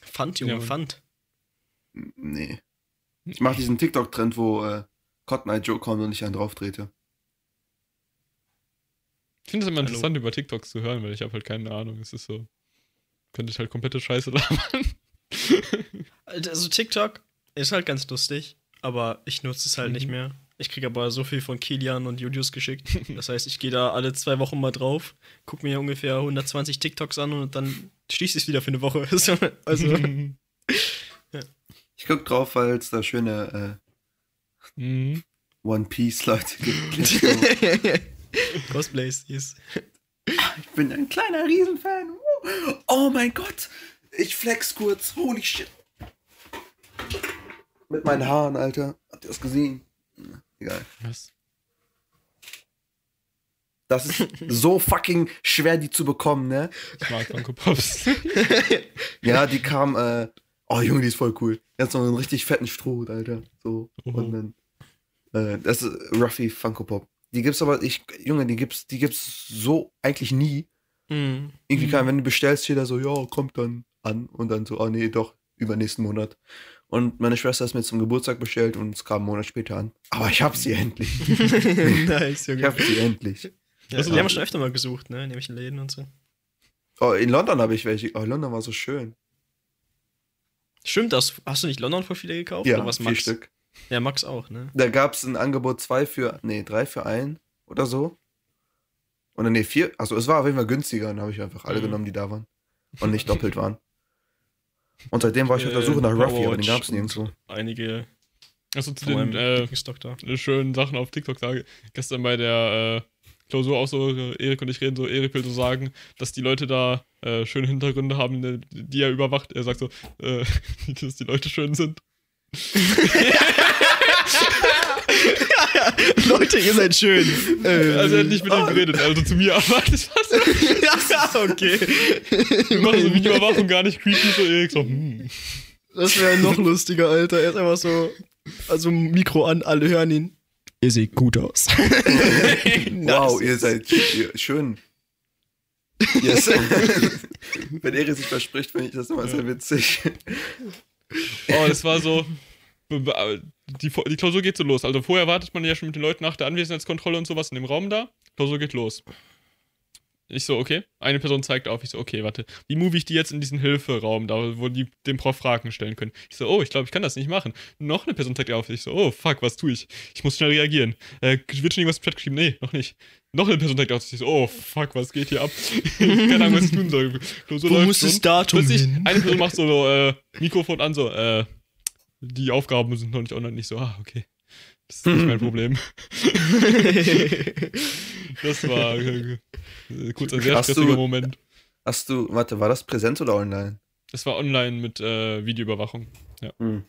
Pfand, Junge, Ja. Pfand. Nee. Ich mache diesen TikTok-Trend, wo äh, Cotton Eye Joe kommt und ich einen drauf trete. Ich finde es immer Hallo. interessant, über TikToks zu hören, weil ich habe halt keine Ahnung. Es ist so. Könnte ich halt komplette Scheiße labern. Also TikTok ist halt ganz lustig, aber ich nutze es halt Mhm. nicht mehr. Ich kriege aber so viel von Kilian und Julius geschickt. Das heißt, ich gehe da alle zwei Wochen mal drauf, gucke mir ungefähr 120 TikToks an und dann schließe ich es wieder für eine Woche. So, also, Ich guck drauf, weil es da schöne mhm. äh, One Piece Leute gibt. Cosplays, yes. ich bin ein kleiner Riesenfan. Oh mein Gott. Ich flex kurz. Holy shit. Mit meinen Haaren, Alter. Habt ihr das gesehen? Egal. Was? Das ist so fucking schwer, die zu bekommen, ne? Ich mag Funko Pops. Ja, die kam, äh, oh Junge, die ist voll cool. Jetzt noch einen richtig fetten Stroh, Alter. So. Oh. Und dann, äh, das ist Ruffy Funko Pop. Die gibt's aber, ich, Junge, die gibt's, die gibt's so eigentlich nie. Mhm. Irgendwie kann, wenn du bestellst, steht da so, ja, kommt dann an. Und dann so, oh nee, doch, übernächsten Monat. Und meine Schwester ist mir zum Geburtstag bestellt und es kam einen Monat später an. Aber ich hab sie endlich. nice, Ich Junge. hab sie endlich. Ja, Also, die haben wir schon öfter mal gesucht, ne? In nämlich Läden und so. Oh, in London habe ich welche. Oh, London war so schön. Stimmt das? Hast du nicht London voll viele gekauft? Ja, Oder was, vier Max? Stück. Ja, Max auch, ne? Da gab es ein Angebot zwei für, nee, drei für ein oder so. Oder nee, vier. Also es war auf jeden Fall günstiger. Dann habe ich einfach alle Mhm. genommen, die da waren. Und nicht doppelt waren. Und seitdem war ich auf der Äh, Suche nach Ruffy, aber den gab es und nirgendwo. Einige Also zu den äh, da. schönen Sachen auf TikTok sage. Gestern bei der äh, Klausur auch so, äh, Erik und ich reden so, Erik will so sagen, dass die Leute da äh, schöne Hintergründe haben, ne, die er überwacht. Er sagt so, äh, dass die Leute schön sind. Leute, ihr seid schön. Also er hat nicht mit ihm geredet, also zu mir, aber das war so, ja, okay. wir machen so Videoüberwachung gar nicht creepy, so Erik so, hm. Das wäre noch lustiger, Alter. Er ist einfach so, also Mikro an, alle hören ihn. Ihr seht gut aus. Wow, ihr seid schön. Yes. Wenn Erik sich verspricht, finde ich das immer sehr witzig. Oh, das war so. Die, die Klausur geht so los. Also vorher wartet man ja schon mit den Leuten nach der Anwesenheitskontrolle und sowas in dem Raum da. Klausur geht los. Ich so, okay. Eine Person zeigt auf. Ich so, okay, warte. Wie move ich die jetzt in diesen Hilferaum, da wo die dem Prof Fragen stellen können? Ich so, oh, ich glaube, ich kann das nicht machen. Noch eine Person zeigt auf. Ich so, oh, fuck, was tue ich? Ich muss schnell reagieren. Äh, wird schon irgendwas im Chat geschrieben? Nee, noch nicht. Noch eine Person zeigt auf. Ich so, oh, fuck, was geht hier ab? Keine Ahnung, was ich tun soll. Klausur Wo muss das Datum Plötzlich, hin? eine Person macht so äh, Mikrofon an, so, äh, die Aufgaben sind noch nicht online. Nicht so, ah, okay. Das ist nicht mein Problem. Das war äh, äh, kurz ein sehr Hast du- stressiger Moment. Hast du, warte, war das Präsenz oder online? Das war online mit äh, Videoüberwachung. Hm.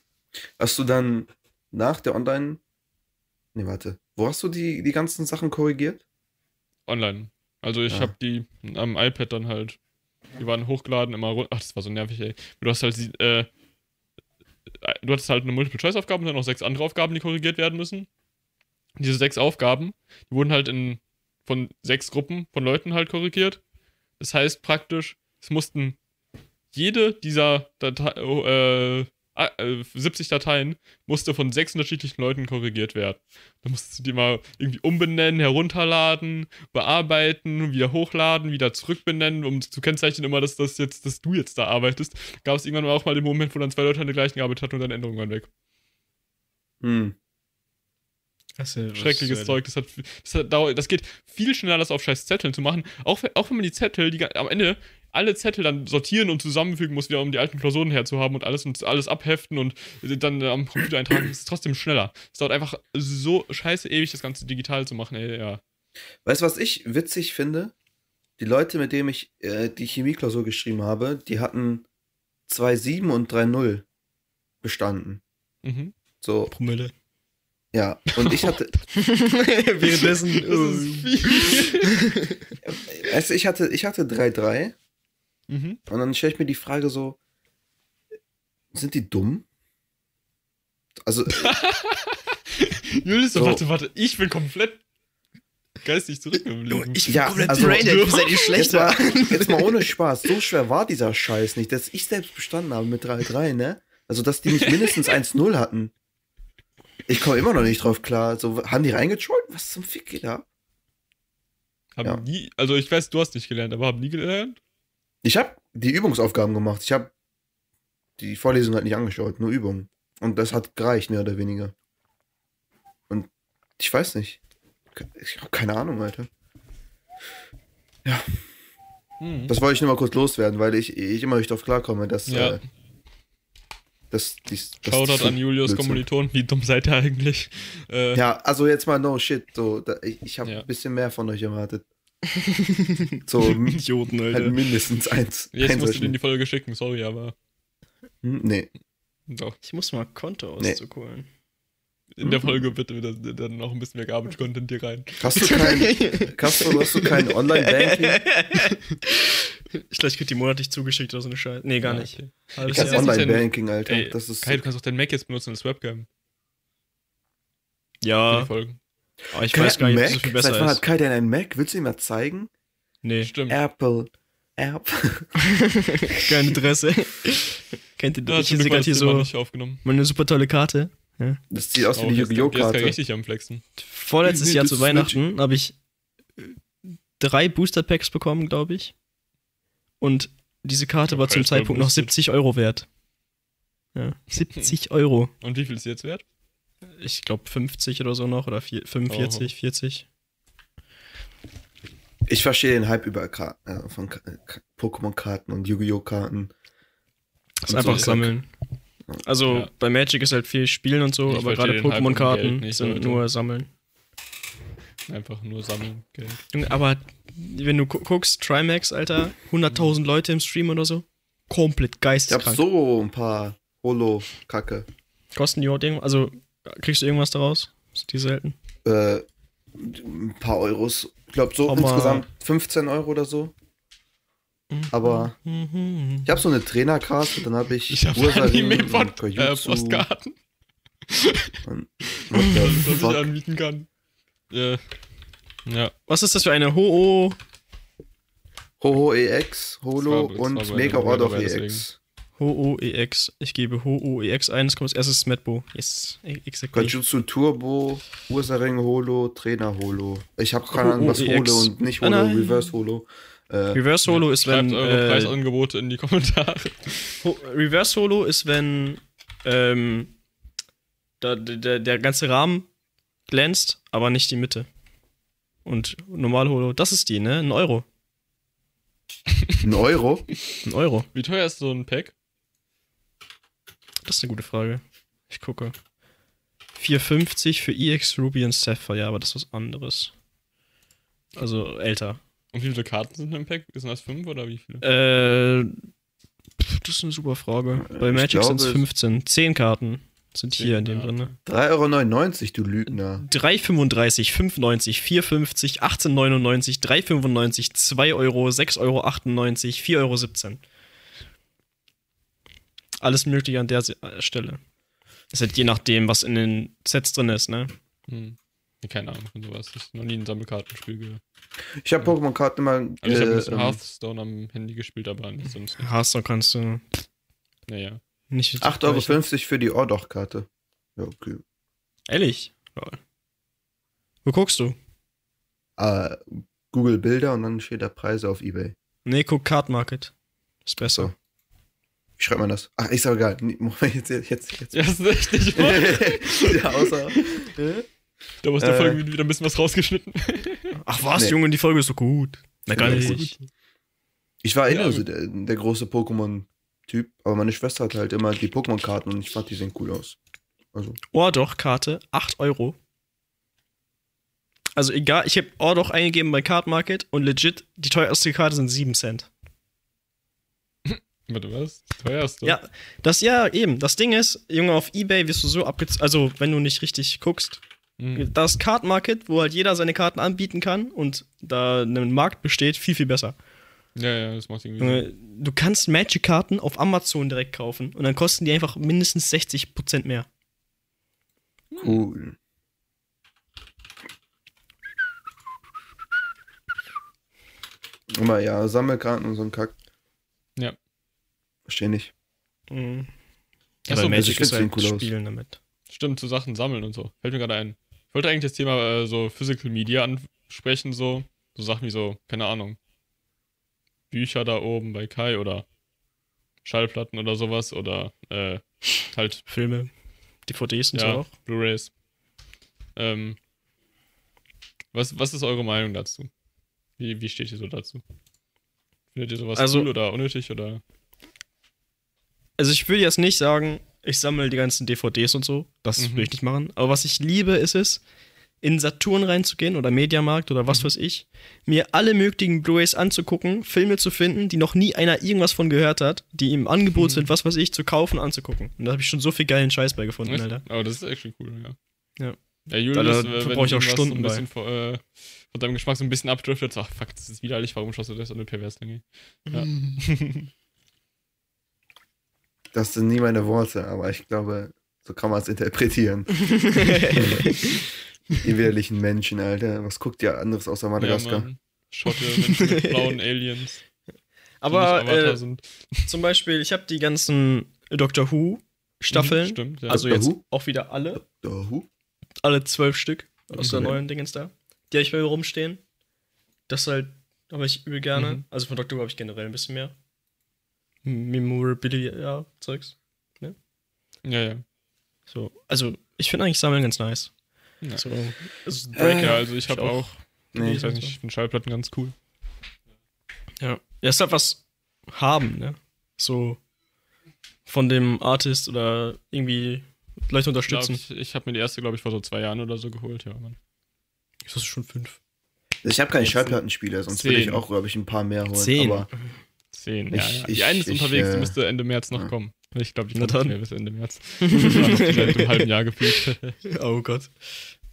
Hast du dann nach der Online. Nee, warte. Wo hast du die, die ganzen Sachen korrigiert? Online. Also ich Ah. habe die am iPad dann halt, die waren hochgeladen, immer runter. Ach, das war so nervig, ey. Du hast halt, die, äh, du hattest halt eine Multiple-Choice-Aufgabe und dann noch sechs andere Aufgaben, die korrigiert werden müssen. Diese sechs Aufgaben, die wurden halt in, von sechs Gruppen von Leuten halt korrigiert. Das heißt praktisch, es mussten jede dieser Datei, oh, äh, äh, 70 Dateien musste von sechs unterschiedlichen Leuten korrigiert werden. Da musstest du die mal irgendwie umbenennen, herunterladen, bearbeiten, wieder hochladen, wieder zurückbenennen, um zu kennzeichnen immer, dass das jetzt, dass du jetzt da arbeitest. Gab es irgendwann auch mal den Moment, wo dann zwei Leute an der gleichen gearbeitet hatten und dann Änderungen waren weg. Hm. Das ist, schreckliches Zeug. Das, hat, das, hat, dauert- das geht viel schneller, das auf scheiß Zetteln zu machen. Auch, wenn- auch wenn man die Zettel, die am Ende alle Zettel dann sortieren und zusammenfügen muss, wieder um die alten Klausuren herzuhaben und alles und alles abheften und dann am Computer eintragen, ist es trotzdem schneller. Es dauert einfach so scheiße ewig, das Ganze digital zu machen, ey, ja. Weißt du, was ich witzig finde? Die Leute, mit denen ich äh, die Chemieklausur geschrieben habe, die hatten 2,7 und 3,0 bestanden. Mhm. So, Promille. ja. Und ich hatte, Währenddessen. Das ist viel. weißt du, ich hatte, ich hatte 3,3 mhm. und dann stelle ich mir die Frage so, sind die dumm? Also, Julius, So. warte, warte, ich bin komplett geistig zurückgeblieben. ich bin Ja, komplett also- braindead, ihr seid die jetzt schlechter. mal, jetzt mal ohne Spaß, so schwer war dieser Scheiß nicht, dass ich selbst bestanden habe mit 3,3, ne? Also, dass die nicht mindestens 1,0 hatten. Ich komme immer noch nicht drauf klar. So, haben die reingetrollt? Was zum Fick geht da? Haben Ja. nie, also ich weiß, du hast nicht gelernt, aber haben nie gelernt? Ich habe die Übungsaufgaben gemacht. Ich habe die Vorlesung halt nicht angeschaut, nur Übungen. Und das hat gereicht, mehr oder weniger. Und ich weiß nicht. Ich habe keine Ahnung, Alter. Mhm. Das wollte ich nur mal kurz loswerden, weil ich, ich immer nicht drauf klarkomme, dass. Ja. Äh, dass dies, dass Shoutout an Julius. Kommilitonen, wie dumm seid ihr eigentlich? Äh, Ja, also jetzt mal no shit. So, da, ich ich habe Ja. ein bisschen mehr von euch erwartet. So m- Idioten, halt Alter. mindestens eins. Jetzt eins musst du dir die Folge schicken, sorry, aber Hm, Nee. doch. Ich muss mal Konto Nee. auszuholen. In der Folge wird wieder dann noch ein bisschen mehr Garbage-Content hier rein. Hast du kein, Castro, hast du kein Online-Banking? Ich glaube, ich krieg die monatlich zugeschickt oder so eine Scheiße. Nee, gar Ja, nicht. okay. Jahr. jetzt- Online-Banking, Alter. Ey, das ist Kai, du kannst auch deinen Mac jetzt benutzen als Webcam Ja, Folgen. Aber ich Kai weiß gar nicht, ob Mac? so viel Seit besser wann ist. hat Kai denn einen Mac? Willst du ihm mal zeigen? Nee, Stimmt. Apple. Apple. keine Interesse. Kennt ihr Da das? hat Ich gerade das hier so nicht aufgenommen. meine super tolle Karte. Das sieht aus wie Oh, die jetzt- Yu-Gi-Oh! Karte. richtig am Flexen. Vorletztes Nee, Jahr zu Weihnachten habe ich äh, drei Booster Packs bekommen, glaube ich. Und diese Karte Ja, war zum Zeitpunkt noch boosted. 70 Euro wert. Ja, 70 Euro. Und wie viel ist sie jetzt wert? Ich glaube 50 oder so noch oder vier- 45, 40. Ich verstehe den Hype über Ka äh, von Ka- Pokémon-Karten und Yu-Gi-Oh! Karten. Das ist einfach so. sammeln. Also Ja. bei Magic ist halt viel Spielen und so, Ich aber gerade Pokémon-Karten sind Leute. nur sammeln. Einfach nur sammeln, Geld. Aber wenn du gu guckst, Trimax, Alter, 100.000 Leute im Stream oder so, komplett Ich hab geisteskrank. so ein paar Holo-Kacke. Kosten die überhaupt irgendwas? Also kriegst du irgendwas daraus? Ist die selten? Äh, ein paar Euros. Ich glaube so Hau mal- insgesamt 15 Euro oder so. Aber Mhm. ich habe so eine Trainerkarte, dann habe ich, Ich habe Ursaring Anime und von äh, Kajutsu Postkarten, und the was ich anbieten kann. Äh, ja, Was ist das für eine Ho-Oh? Ho-Ho EX, Holo und Mega Order Bürgerwehr, EX. Ho-Oh EX. Ich gebe Ho-Oh EX ein, es kommt als erstes Medbo. Yes, e- exactly. Kajutsu Turbo, Ursaring Holo, Trainer Holo. Ich habe keine Ahnung, was Ho-Oh Holo und nicht Ah, Holo, nein. Reverse Holo. Äh, Reverse Holo ist, schreibt wenn. eure Äh, Preisangebote in die Kommentare. Ho Reverse Holo ist, wenn ähm, da, der, der ganze Rahmen glänzt, aber nicht die Mitte. Und normal Holo, das ist die, ne? Ein Euro. ein Euro? Ein Euro. Wie teuer ist so ein Pack? Das ist eine gute Frage. Ich gucke. 4,50 für EX Ruby und Sapphire, aber das ist was anderes. Also älter. Und wie viele Karten sind im Pack? Sind das fünf oder wie viele? Äh, pf, das ist eine super Frage. Bei ich Magic sind es glaube, 15. 10 Karten sind hier in dem drin. Ne? 3,99 Euro, du Lügner. 3,35, 5,90, 4,50, 18,99, 3,95, 2 Euro, 6,98 Euro, 4,17 Euro. Alles mögliche an der äh, Stelle. Das ist halt je nachdem, was in den Sets drin ist, ne? Hm. Keine Ahnung von sowas. Ich habe noch nie ein Sammelkartenspiel. Ich habe Pokémon-Karten immer. Also ich habe ein äh, bisschen ähm, Hearthstone am Handy gespielt, aber nicht sonst nicht. Hearthstone kannst du Naja. nicht. 8,50 Euro für die Ordach-Karte. Ja, okay. Ehrlich? Lol. Wo guckst du? Äh, Google Bilder und dann steht da Preise auf Ebay. Nee, guck Card Market. Ist besser. Wie schreibt man das? Ach, ist aber egal. Nee, Moment, Jetzt, jetzt, jetzt. Ja, das ist echt nicht wahr. ja, außer. Da aus der Äh. Folge wieder ein bisschen was rausgeschnitten. Ach was, Nee. Junge, die Folge ist so gut. Na gar nicht. Ich war immer Ja, so der, der große Pokémon-Typ, aber meine Schwester hatte halt immer die Pokémon-Karten und ich fand, die sehen cool aus. Also, Oh doch, Karte, 8 Euro. Also egal, ich habe Oh doch eingegeben bei Card Market und legit, die teuerste Karte sind 7 Cent. Warte, was? Das teuerste? Ja, das ja eben. Das Ding ist, Junge, auf Ebay wirst du so abgezogen, also wenn du nicht richtig guckst. Hm. Das Card Market, wo halt jeder seine Karten anbieten kann und da ein Markt besteht, viel, viel besser. Ja, ja, das macht irgendwie Sinn. Junge, du kannst Magic-Karten auf Amazon direkt kaufen und dann kosten die einfach mindestens 60% mehr. cool. Immer, ja, Sammelkarten und so ein Kack. Verstehe nicht. Mhm. Ach Ja, so, weil ich Magic ist halt cool aus. Spielen damit. Stimmt, zu Sachen sammeln und so. Fällt mir gerade ein. Ich wollte eigentlich das Thema äh, so Physical Media ansprechen, so. So Sachen wie so, keine Ahnung. Bücher da oben bei Kai oder Schallplatten oder sowas oder äh, halt, Filme, DVDs und ja, so auch. Blu-Rays. Ähm, was, was ist eure Meinung dazu? Wie, wie steht ihr so dazu? Findet ihr sowas Also- cool oder unnötig oder? Also ich will jetzt nicht sagen, ich sammle die ganzen DVDs und so. Das Mhm. will ich nicht machen. Aber was ich liebe, ist es, in Saturn reinzugehen oder Mediamarkt oder Mhm. was weiß ich, mir alle möglichen Blu-rays anzugucken, Filme zu finden, die noch nie einer irgendwas von gehört hat, die im Angebot Mhm. sind, was weiß ich, zu kaufen, anzugucken. Und da habe ich schon so viel geilen Scheiß bei gefunden, Echt? Alter. Aber das ist echt cool, ja. Ja. Ja, Julius, Da- da äh, wenn brauch ich auch Stunden so ein bisschen von, äh, von deinem Geschmack so ein bisschen abdriftet, so, ach fuck, das ist widerlich, warum schaust du das? Und eine Perverslinge. Ja. Das sind nie meine Worte, aber ich glaube, so kann man es interpretieren. Die widerlichen Menschen, Alter. Was guckt ihr anderes außer Madagaskar? Ja. Schotte Menschen mit blauen Aliens. Aber äh, sind. zum Beispiel, ich habe die ganzen Doctor Who Staffeln, Mhm, Stimmt, ja. also Doctor jetzt Who? auch wieder alle, Doctor Who? alle zwölf Stück aus der Okay. neuen Dingens da. Die habe ich bei mir rumstehen. Das halt habe ich übel gerne. Mhm. Also von Doctor Who habe ich generell ein bisschen mehr. Memorabilia, Zeugs. ja, ja. So. Also, ich finde eigentlich Sammeln ganz nice. Ja. So, also Äh, ja, also ich habe ich auch, auch. Nee, ich weiß nicht, ich finde Schallplatten ganz cool. Ja. Ja, ist halt was haben, ne? So von dem Artist oder irgendwie Leute Ich, unterstützen. ich, ich habe mir die erste, glaube ich, vor so zwei Jahren oder so geholt, ja, Mann. Ist das schon fünf? Ich habe keine Schallplattenspieler, sonst würde ich auch, glaube ich, ein paar mehr holen. Zehn. Aber Zehn, ja, Ich- ja. ich- Die eine ist ich, unterwegs, die äh, müsste Ende März noch ja. kommen. Ich glaube, die kommt nicht mehr bis Ende März. Das war noch einem halben Jahr gefühlt. oh Gott.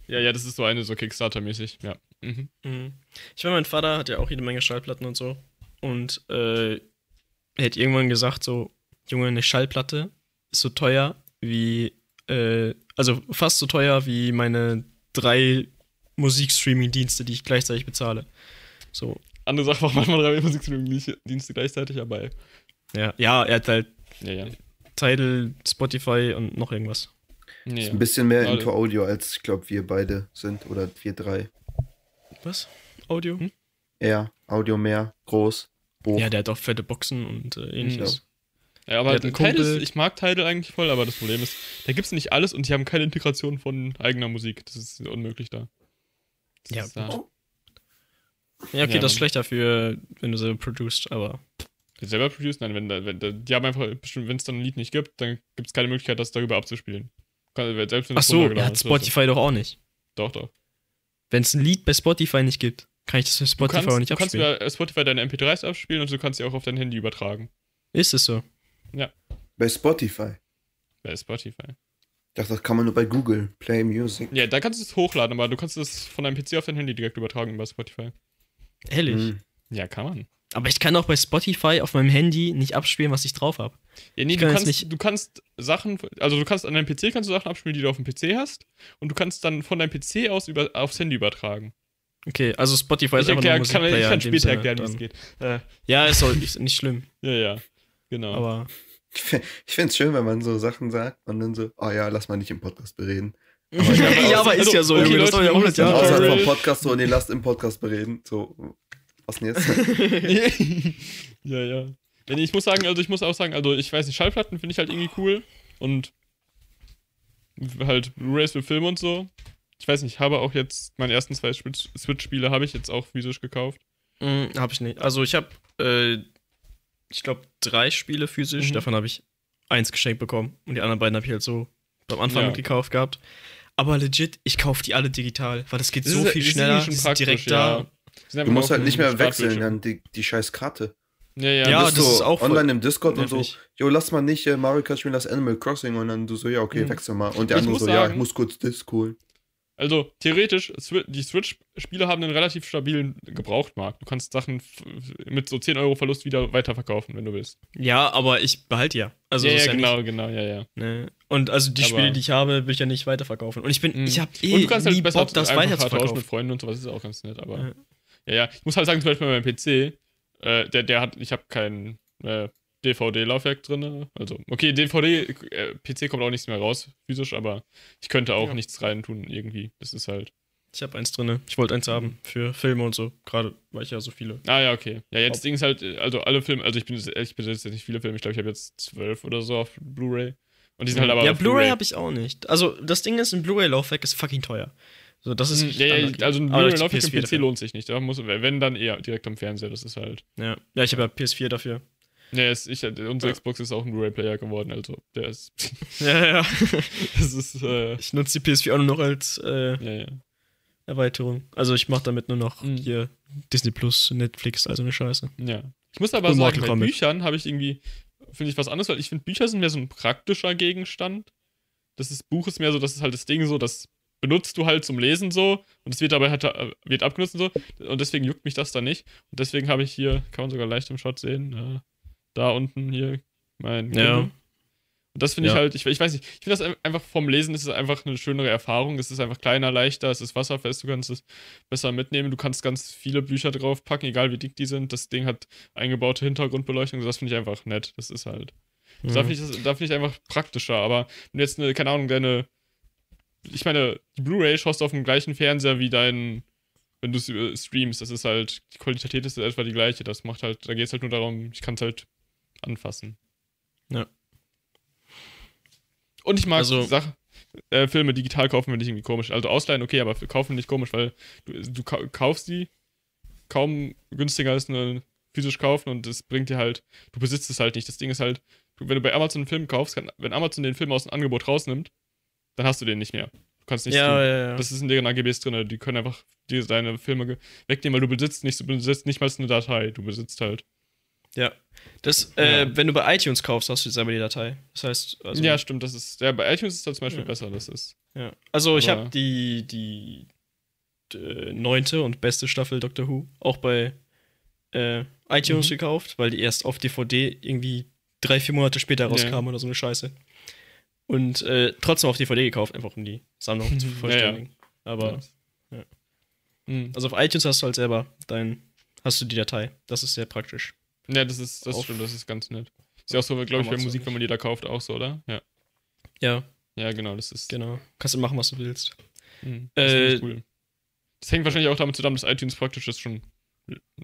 ja, ja, das ist so eine so Kickstarter-mäßig, ja. Mhm. Mhm. Ich meine, mein Vater hat ja auch jede Menge Schallplatten und so. Und äh, er hat irgendwann gesagt, so, Junge, eine Schallplatte ist so teuer wie, äh, also fast so teuer wie meine drei Musikstreaming-Dienste, die ich gleichzeitig bezahle. So, Andere Sache macht manchmal drei Musikdienste gleichzeitig, aber ja. Ja, er hat halt ja, ja. Tidal, Spotify und noch irgendwas. Nee, ist ja. ein bisschen mehr Ja, into Audio, als ich glaube, wir beide sind. Oder wir drei. Was? Audio? Hm? Eher Audio mehr, groß, hoch. Ja, der hat auch fette Boxen und äh, ähnliches. Ja, aber Der hat einen Tidal ich mag Tidal eigentlich voll, aber das Problem ist, da gibt's nicht alles und die haben keine Integration von eigener Musik. Das ist unmöglich da. Das Ja, ist da. Ja, okay, Ja, das ist schlechter für, wenn du selber produced, aber. Selber produced? Nein, wenn, wenn die haben einfach bestimmt, wenn es dann ein Lied nicht gibt, dann gibt's keine Möglichkeit, das darüber abzuspielen. Selbst wenn Ach es so, ja, hat ist. Spotify doch auch nicht. Doch, doch. Wenn es ein Lied bei Spotify nicht gibt, kann ich das für Du Spotify kannst, auch nicht du kannst abspielen. über Spotify deine MP3s abspielen und du kannst sie auch auf dein Handy übertragen. Ist es so? Bei Spotify. Bei Spotify. Ich dachte, das kann man nur bei Google. Play Music. Ja, da kannst du es hochladen, aber du kannst es von deinem PC auf dein Handy direkt übertragen über Spotify. Ehrlich. Hm. Ja, kann man. Aber ich kann auch bei Spotify auf meinem Handy nicht abspielen, was ich drauf habe. Ja, nee, du kann jetzt kannst, nicht- du kannst Sachen, also du kannst an deinem PC kannst du Sachen abspielen, die du auf dem PC hast und du kannst dann von deinem PC aus über, aufs Handy übertragen. Okay, also Spotify ist Ich, einfach nur erklär, ein kann, ich kann später Sinne erklären, wie es geht. Äh, Ja, ist auch ist nicht schlimm. ja, ja, genau. Aber ich finde es schön, wenn man so Sachen sagt und dann so, oh ja, lass mal nicht im Podcast bereden. ja, aber ist ja so. okay, Junge, das Leute, dauert ja wir 100 müssen Und Ja, Jahre. außerhalb vom Podcast so, nee, lasst im Podcast bereden. So, was denn jetzt? ja, ja. Nee, ich muss sagen, also ich muss auch sagen, also ich weiß nicht, Schallplatten finde ich halt irgendwie cool und halt Blu-rays für Filme und so. ich weiß nicht, ich habe auch jetzt meine ersten zwei Switch- Switch-Spiele habe ich jetzt auch physisch gekauft. Mhm, hab ich nicht. Also ich habe, äh, ich glaube, drei Spiele physisch. Mhm. Davon habe ich eins geschenkt bekommen. Und die anderen beiden habe ich halt so am Anfang Ja. mitgekauft gehabt. Aber legit, ich kaufe die alle digital, weil das geht Das so ist- viel das schneller. die sind praktisch, direkt ja. da. Du musst halt nicht mehr wechseln, dann die, die scheiß Karte. Ja, ja. Ja, das du ist auch voll online im Discord und so, nervig. jo, lass mal nicht äh, Mario Kart spielen, lass Animal Crossing und dann du so, ja, okay, Mhm. wechsel mal. Und der Ich andere muss so, ja, sagen- ich muss kurz Disc holen. Also theoretisch, die Switch-Spiele haben einen relativ stabilen Gebrauchtmarkt. Du kannst Sachen mit so 10 Euro Verlust wieder weiterverkaufen, wenn du willst. Ja, aber ich behalte ja. Also ja, ja, ist genau, Nicht, genau, ja, ja. ne? Und also die Aber- Spiele, die ich habe, will ich ja nicht weiterverkaufen. Und ich bin, Mhm. ich habe eh Und du kannst nie halt besser Bock, das einfach weiter zu tauschen mit. Freunden und sowas, ist auch ganz nett. Aber Ja. ja, ja. Ich muss halt sagen, zum Beispiel bei meinem PC, äh, der, der hat, ich habe kein äh, DVD-Laufwerk drin. Also, okay, DVD, äh, PC kommt auch nichts mehr raus, physisch, aber ich könnte auch Ja. nichts reintun irgendwie. Das ist halt. Ich habe eins drin. Ich wollte eins haben für Filme und so. Gerade, weil ich ja so viele. Ah ja, okay. Ja, jetzt das Ding ist halt, äh, also alle Filme, also ich bin ich besitze jetzt nicht viele Filme, ich glaube, ich habe jetzt zwölf oder so auf Blu-ray. Und die sind halt aber ja, Blu-ray habe ich auch nicht. Also das Ding ist, ein Blu-ray-Laufwerk ist fucking teuer. So, das ist Hm, Ja, ja, also ein Aber Blu-ray das Laufwerk im PS4 PC dafür. lohnt sich nicht. Da muss, wenn dann eher direkt am Fernseher, das ist halt. Ja, ja ich habe ja PS4 dafür. Ja, es, ich, unsere Ja. Xbox ist auch ein Blu-ray-Player geworden, also der ist. Ja, ja. das ist, äh, Ich nutze die PS4 auch nur noch als äh, ja, ja. Erweiterung. Also ich mache damit nur noch Mhm. hier Disney Plus, Netflix, also eine Scheiße. Ja. Ich muss aber Und sagen, bei. Büchern habe ich irgendwie, finde ich was anderes, weil ich finde, Bücher sind mehr so ein praktischer Gegenstand. Das ist, Buch ist mehr so, das ist halt das Ding so, das benutzt du halt zum Lesen so und es wird dabei halt, äh, wird abgenutzt und so und deswegen juckt mich das da nicht und deswegen habe ich hier, kann man sogar leicht im Shot sehen, da unten hier mein Ja. Und das finde ich Ja. halt, ich, ich weiß nicht, ich finde das ein- einfach vom Lesen ist es einfach eine schönere Erfahrung. Es ist einfach kleiner, leichter, es ist wasserfest, du kannst es besser mitnehmen. Du kannst ganz viele Bücher draufpacken, egal wie dick die sind. Das Ding hat eingebaute Hintergrundbeleuchtung, das finde ich einfach nett. Das ist halt. Mhm. Da finde ich, da find ich einfach praktischer. Aber wenn du jetzt eine, keine Ahnung, deine. Ich meine, die Blu-ray schaust du auf dem gleichen Fernseher wie dein. Wenn du äh, streamst, das ist halt. Die Qualität ist etwa die gleiche. Das macht halt. Da geht es halt nur darum, ich kann es halt anfassen. Ja. Und ich mag Also- Sachen. Äh, Filme digital kaufen finde ich irgendwie komisch. Also ausleihen, okay, aber kaufen nicht komisch, weil du, du kau- kaufst die kaum günstiger als eine physisch kaufen und es bringt dir halt, du besitzt es halt nicht. Das Ding ist halt, wenn du bei Amazon einen Film kaufst, kann, wenn Amazon den Film aus dem Angebot rausnimmt, dann hast du den nicht mehr. Du kannst nicht ja, ja, ja. Das ist in deren AGBs drin. Die können einfach dir deine Filme wegnehmen, weil du besitzt nicht, du besitzt nicht mal eine Datei. Du besitzt halt. Ja. Das, äh, Ja. wenn du bei iTunes kaufst, hast du selber die Datei. Das heißt, also, ja, stimmt. Das ist, ja, bei iTunes ist das zum Beispiel Ja. besser. Das ist. Ja. Also ich Aber- habe die, die äh, neunte und beste Staffel Doctor Who auch bei äh, iTunes Mhm. gekauft, weil die erst auf DVD irgendwie drei, vier Monate später Ja. rauskam oder so eine Scheiße. Und äh, trotzdem auf DVD gekauft, einfach um die Sammlung zu Ja, ja. vervollständigen. Aber Ja. ja. Mhm. also auf iTunes hast du halt selber dein, hast du die Datei. Das ist sehr praktisch. Ja, das ist, das stimmt, das ist ganz nett. Ist ja auch so, glaube ich, bei Musik, wenn man die da kauft, auch so, oder? Ja. Ja, Ja, genau, das ist. genau. Kannst du machen, was du willst. Mhm, das Äh, cool. Das hängt wahrscheinlich auch damit zusammen, dass iTunes praktisch das schon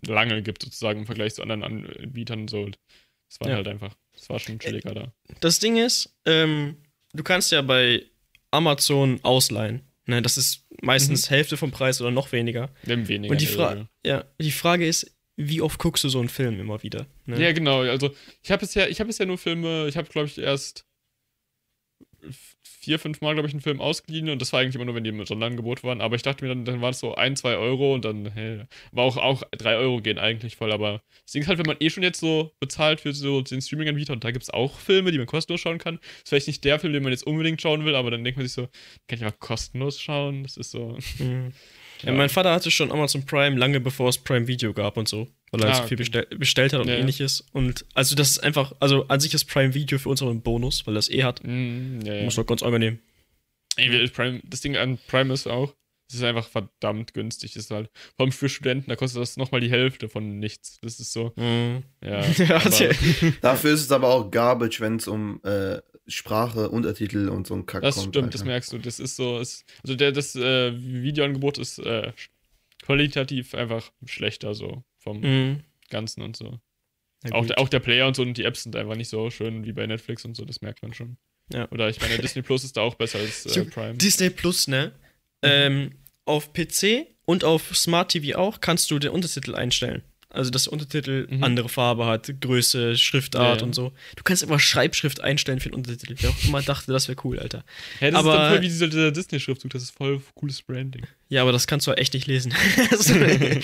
lange gibt, sozusagen im Vergleich zu anderen Anbietern und so. Das war Ja. halt einfach, das war schon chilliger da. Das Ding ist, ähm, du kannst ja bei Amazon ausleihen. Ne, das ist meistens Hälfte vom Preis oder noch weniger. Weniger. Und die, Fra ja, die Frage ist, wie oft guckst du so einen Film immer wieder? Ne? Ja, genau. Also, ich habe bisher, ich habe bisher nur Filme, ich habe, glaube ich, erst vier, fünf Mal, glaube ich, einen Film ausgeliehen und das war eigentlich immer nur, wenn die im Sonderangebot waren. Aber ich dachte mir dann, dann war es so ein, zwei Euro und dann, hey, war auch, auch drei Euro gehen eigentlich voll. Aber das Ding ist halt, wenn man eh schon jetzt so bezahlt für so den Streaming-Anbieter und da gibt es auch Filme, die man kostenlos schauen kann. ist vielleicht nicht der Film, den man jetzt unbedingt schauen will, aber dann denkt man sich so, kann ich mal kostenlos schauen? Das ist so. Mhm. Ja. Ja. mein Vater hatte schon Amazon Prime lange bevor es Prime Video gab und so, weil er Ah, so viel okay. bestell bestellt hat und Ja, ähnliches. Und also das ist einfach, also an sich ist Prime Video für uns auch ein Bonus, weil er es eh hat. Mm, ja, ja. Muss doch ganz angenehm. Ey, Prime, das Ding an Prime ist auch, es ist einfach verdammt günstig. Das ist halt, vor allem für Studenten, da kostet das nochmal die Hälfte von nichts. Das ist so, Mhm. ja. Ja, Dafür ist es aber auch Garbage, wenn es um äh, Sprache, Untertitel und so ein Kack das kommt. stimmt, das Alter. merkst du. Das ist so, ist, also der, das äh, Videoangebot ist äh, qualitativ einfach schlechter so vom Mhm. Ganzen und so. Auch der, auch der Player und so und die Apps sind einfach nicht so schön wie bei Netflix und so, das merkt man schon. Ja. Oder ich meine, Disney Plus ist da auch besser als äh, Prime. Disney Plus, ne? Ähm, auf PC und auf Smart TV auch kannst du den Untertitel einstellen. Also, dass der Untertitel Mhm. andere Farbe hat, Größe, Schriftart Ja, ja. und so. Du kannst einfach Schreibschrift einstellen für den Untertitel. Wer auch immer dachte, das wäre cool, Alter. Hä, das Aber- ist voll wie dieser, Disney-Schriftzug, das ist voll cooles Branding. Ja, aber das kannst du halt echt nicht lesen.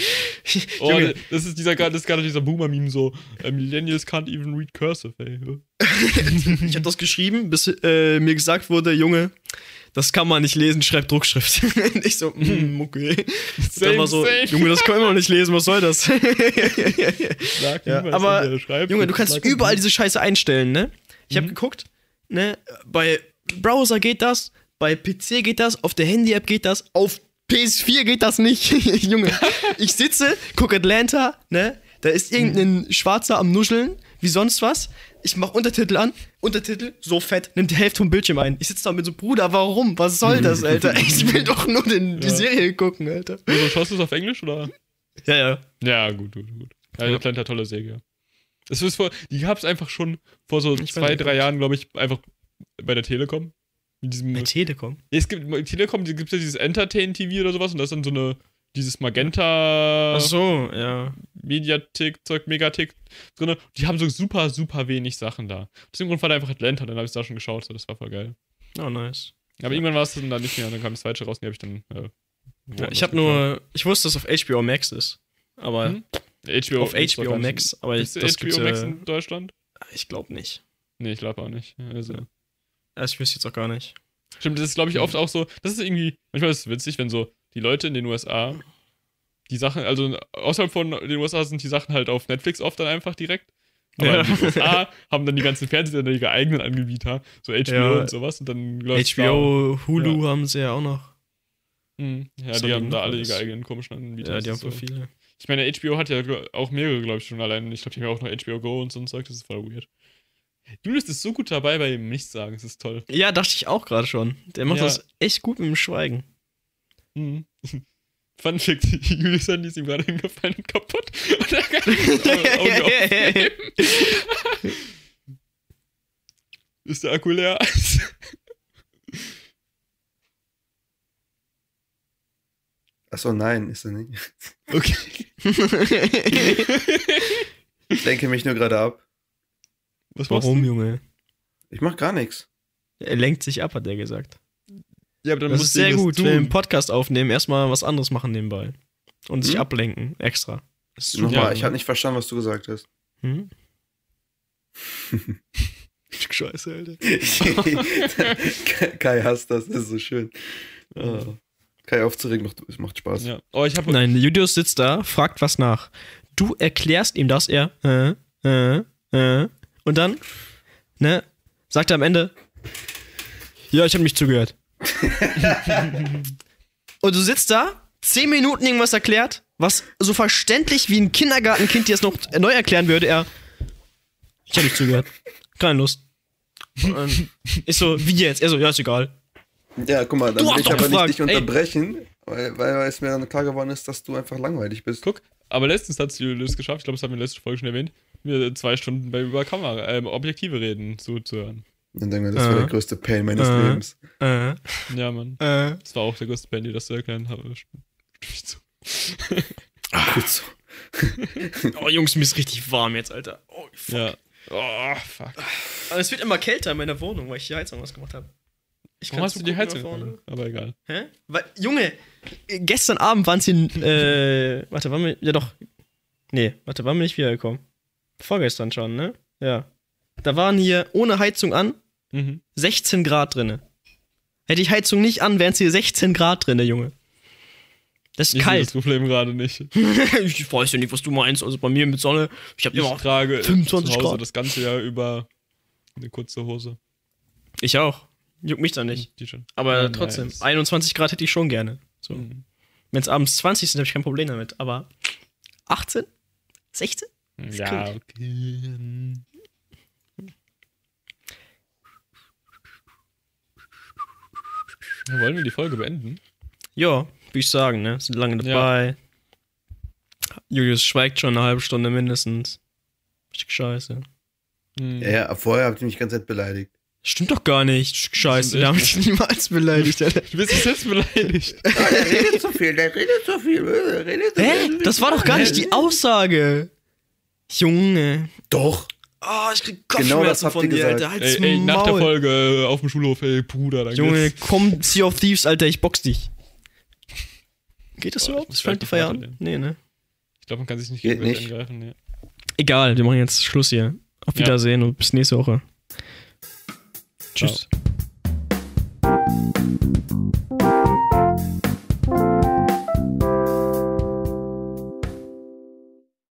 Oh, das ist dieser das ist gerade dieser Boomer-Meme so. äh, Millennials can't even read cursive, ey. ich habe das geschrieben, bis äh, mir gesagt wurde, Junge, das kann man nicht lesen, schreib Druckschrift. ich so, mm, okay. Und dann war so, Junge, das können wir noch nicht lesen, was soll das? Sag Ja, aber, Junge, du kannst überall diese Scheiße einstellen, ne? Ich habe Mhm. geguckt, ne? Bei Browser geht das, bei PC geht das, auf der Handy-App geht das, auf PS4 geht das nicht. Junge, ich sitze, guck Atlanta, ne? Da ist irgendein Schwarzer am Nuscheln, wie sonst was. Ich mach Untertitel an, Untertitel, so fett, nimmt die Hälfte vom Bildschirm ein. Ich sitze da mit so, Bruder, warum? Was soll das, Alter? Ich will doch nur den, die Ja. Serie gucken, Alter. Also, schaust du es auf Englisch oder? Ja, ja. Ja, gut, gut, gut. Ja, Ja. ja. Atlanta, tolle Serie. Das ist vor, die gab's einfach schon vor so Ich zwei, drei. Jahren, glaube ich, einfach bei der Telekom. Mit diesem, Bei ja, Telekom. es gibt bei Telekom gibt ja dieses Entertain TV oder sowas und da ist dann so eine dieses Magenta Ach so, ja. Mediathek Zeug Megathek drin. Die haben so super super wenig Sachen da. Aus dem Grund war da einfach Atlanta, dann habe ich da schon geschaut, so das war voll geil. Oh, nice. Aber irgendwann war es dann da nicht mehr und dann kam das zweite raus und die habe ich dann äh, Ja, ich habe nur, ich wusste, dass es auf HBO Max ist. Aber Hm? HBO auf HBO. Max, aber Ist das HBO Max äh, in Deutschland? ich glaube nicht. Nee, ich glaube auch nicht. Also. Ja. Also ich wüsste jetzt auch gar nicht. Stimmt, das ist, glaube ich, oft auch so. Das ist irgendwie, manchmal ist es witzig, wenn so die Leute in den USA die Sachen, also außerhalb von den USA sind die Sachen halt auf Netflix oft dann einfach direkt. Aber Ja. in den USA haben dann die ganzen Fernsehsender ihre eigenen Anbieter, so HBO Ja. und sowas. Und dann HBO, Hulu haben sie ja auch noch. Da. Hm, Ja, Was die haben da alle ihre eigenen komischen Anbieter. Ja, die haben so. viele. Ich meine, HBO hat ja auch mehrere, glaube ich, schon allein. Ich glaube, die haben ja auch noch HBO Go und so ein Zeug. Das ist voll weird. Julius ist so gut dabei bei ihm nichts sagen. Das ist toll. Ja, dachte ich auch gerade schon. Der macht Ja. das echt gut mit dem Schweigen. Mhm. Fun Fact: Julius Handy ist ihm gerade hingefallen und kaputt. Und er kann Audio. Ist der Akku leer? Achso, nein, ist er nicht. okay. Ich lenke mich nur gerade ab. Was machst Warum, du? Junge? Ich mach gar nichts. Er lenkt sich ab, hat er gesagt. Ja, aber dann Das musst ist du sehr gut. tun. Wenn Podcast aufnehmen, erstmal was anderes machen nebenbei. Und sich Hm? ablenken, extra. Nochmal, ich habe nicht verstanden, was du gesagt hast. Hm? Scheiße, Alter. Kai hasst das, das ist so schön. Ah. Kai aufzuregen macht, es macht Spaß. Ja. Oh, ich habe. Nein, Julius sitzt da, fragt was nach. Du erklärst ihm das, er, äh, äh, äh, und dann, ne, sagt er am Ende, ja, ich habe nicht zugehört. und du sitzt da, zehn Minuten irgendwas erklärt, was so verständlich wie ein Kindergartenkind dir es noch neu erklären würde, er, ich habe nicht zugehört. Keine Lust. Und ich so, wie jetzt? Er so, ja, ist egal. Ja, guck mal, dann Du will ich aber gefragt, nicht dich ey. unterbrechen, weil, weil es mir dann klar geworden ist, dass du einfach langweilig bist. Guck, aber letztens hat Julius geschafft, ich glaube, das haben wir in der letzten Folge schon erwähnt, mir zwei Stunden bei über Kamera, ähm, Objektive reden zuzuhören. Dann denke ich mir, das war Äh. der größte Pain meines Äh. Lebens. Äh, Ja, Mann. äh. Das war auch der größte Band, die das zu erklären habe. Gut so. Oh, Jungs, mir ist richtig warm jetzt, Alter. Oh, fuck. Ja. Oh, fuck. Aber es wird immer kälter in meiner Wohnung, weil ich die Heizung ausgemacht habe. Ich Warum hast du die Heizung da vorne. Aber egal. Hä? Weil, Junge, äh, gestern Abend waren sie in, äh, warte, waren wir, ja doch. Nee, warte, waren wir nicht wiedergekommen? Vorgestern schon, ne? Ja. Da waren hier ohne Heizung an Mhm. 16 Grad drinne. Hätte ich Heizung nicht an, wären es hier 16 Grad drinne, Junge. Das ist Ich sehe das kalt. Problem gerade nicht. ich weiß ja nicht, was du meinst. Also bei mir mit Sonne, ich habe Ich immer. trage 25 zu Hause Grad. das ganze Jahr über eine kurze Hose. Ich auch. Juckt mich da nicht. Die schon. Aber Ja, trotzdem, nice. 21 Grad hätte ich schon gerne. So. Mhm. Wenn es abends 20 sind, habe ich kein Problem damit. Aber 18? 16? Ja, okay. Wollen wir die Folge beenden? Ja, wie ich sagen, ne? Sind lange dabei. Julius schweigt schon eine halbe Stunde mindestens. Richtig scheiße. Hm. Ja, ja, vorher habt ihr mich die ganze Zeit beleidigt. Stimmt doch gar nicht. Scheiße, wir haben dich niemals beleidigt, Alter. Du bist selbst beleidigt. Der redet zu viel, der redet zu viel. Der redet zu Hä? viel. Das war doch gar nicht die Aussage. Junge. Doch. Oh, ich krieg Genau das Kopfschmerzen habt von ihr dir, gesagt. Alter. Halt's Ey, ey, nach der Maul. Folge auf dem Schulhof, ey, Bruder, dann Junge, geht's. komm, Sea of Thieves, Alter, ich box dich. Geht das Boah, überhaupt? Das Fire die an? Karte Nee, ne? Ich glaube, man kann sich nicht gegenseitig nicht. angreifen. Nee. Egal, wir machen jetzt Schluss hier. Auf Ja. Wiedersehen und bis nächste Woche. Ciao. Tschüss.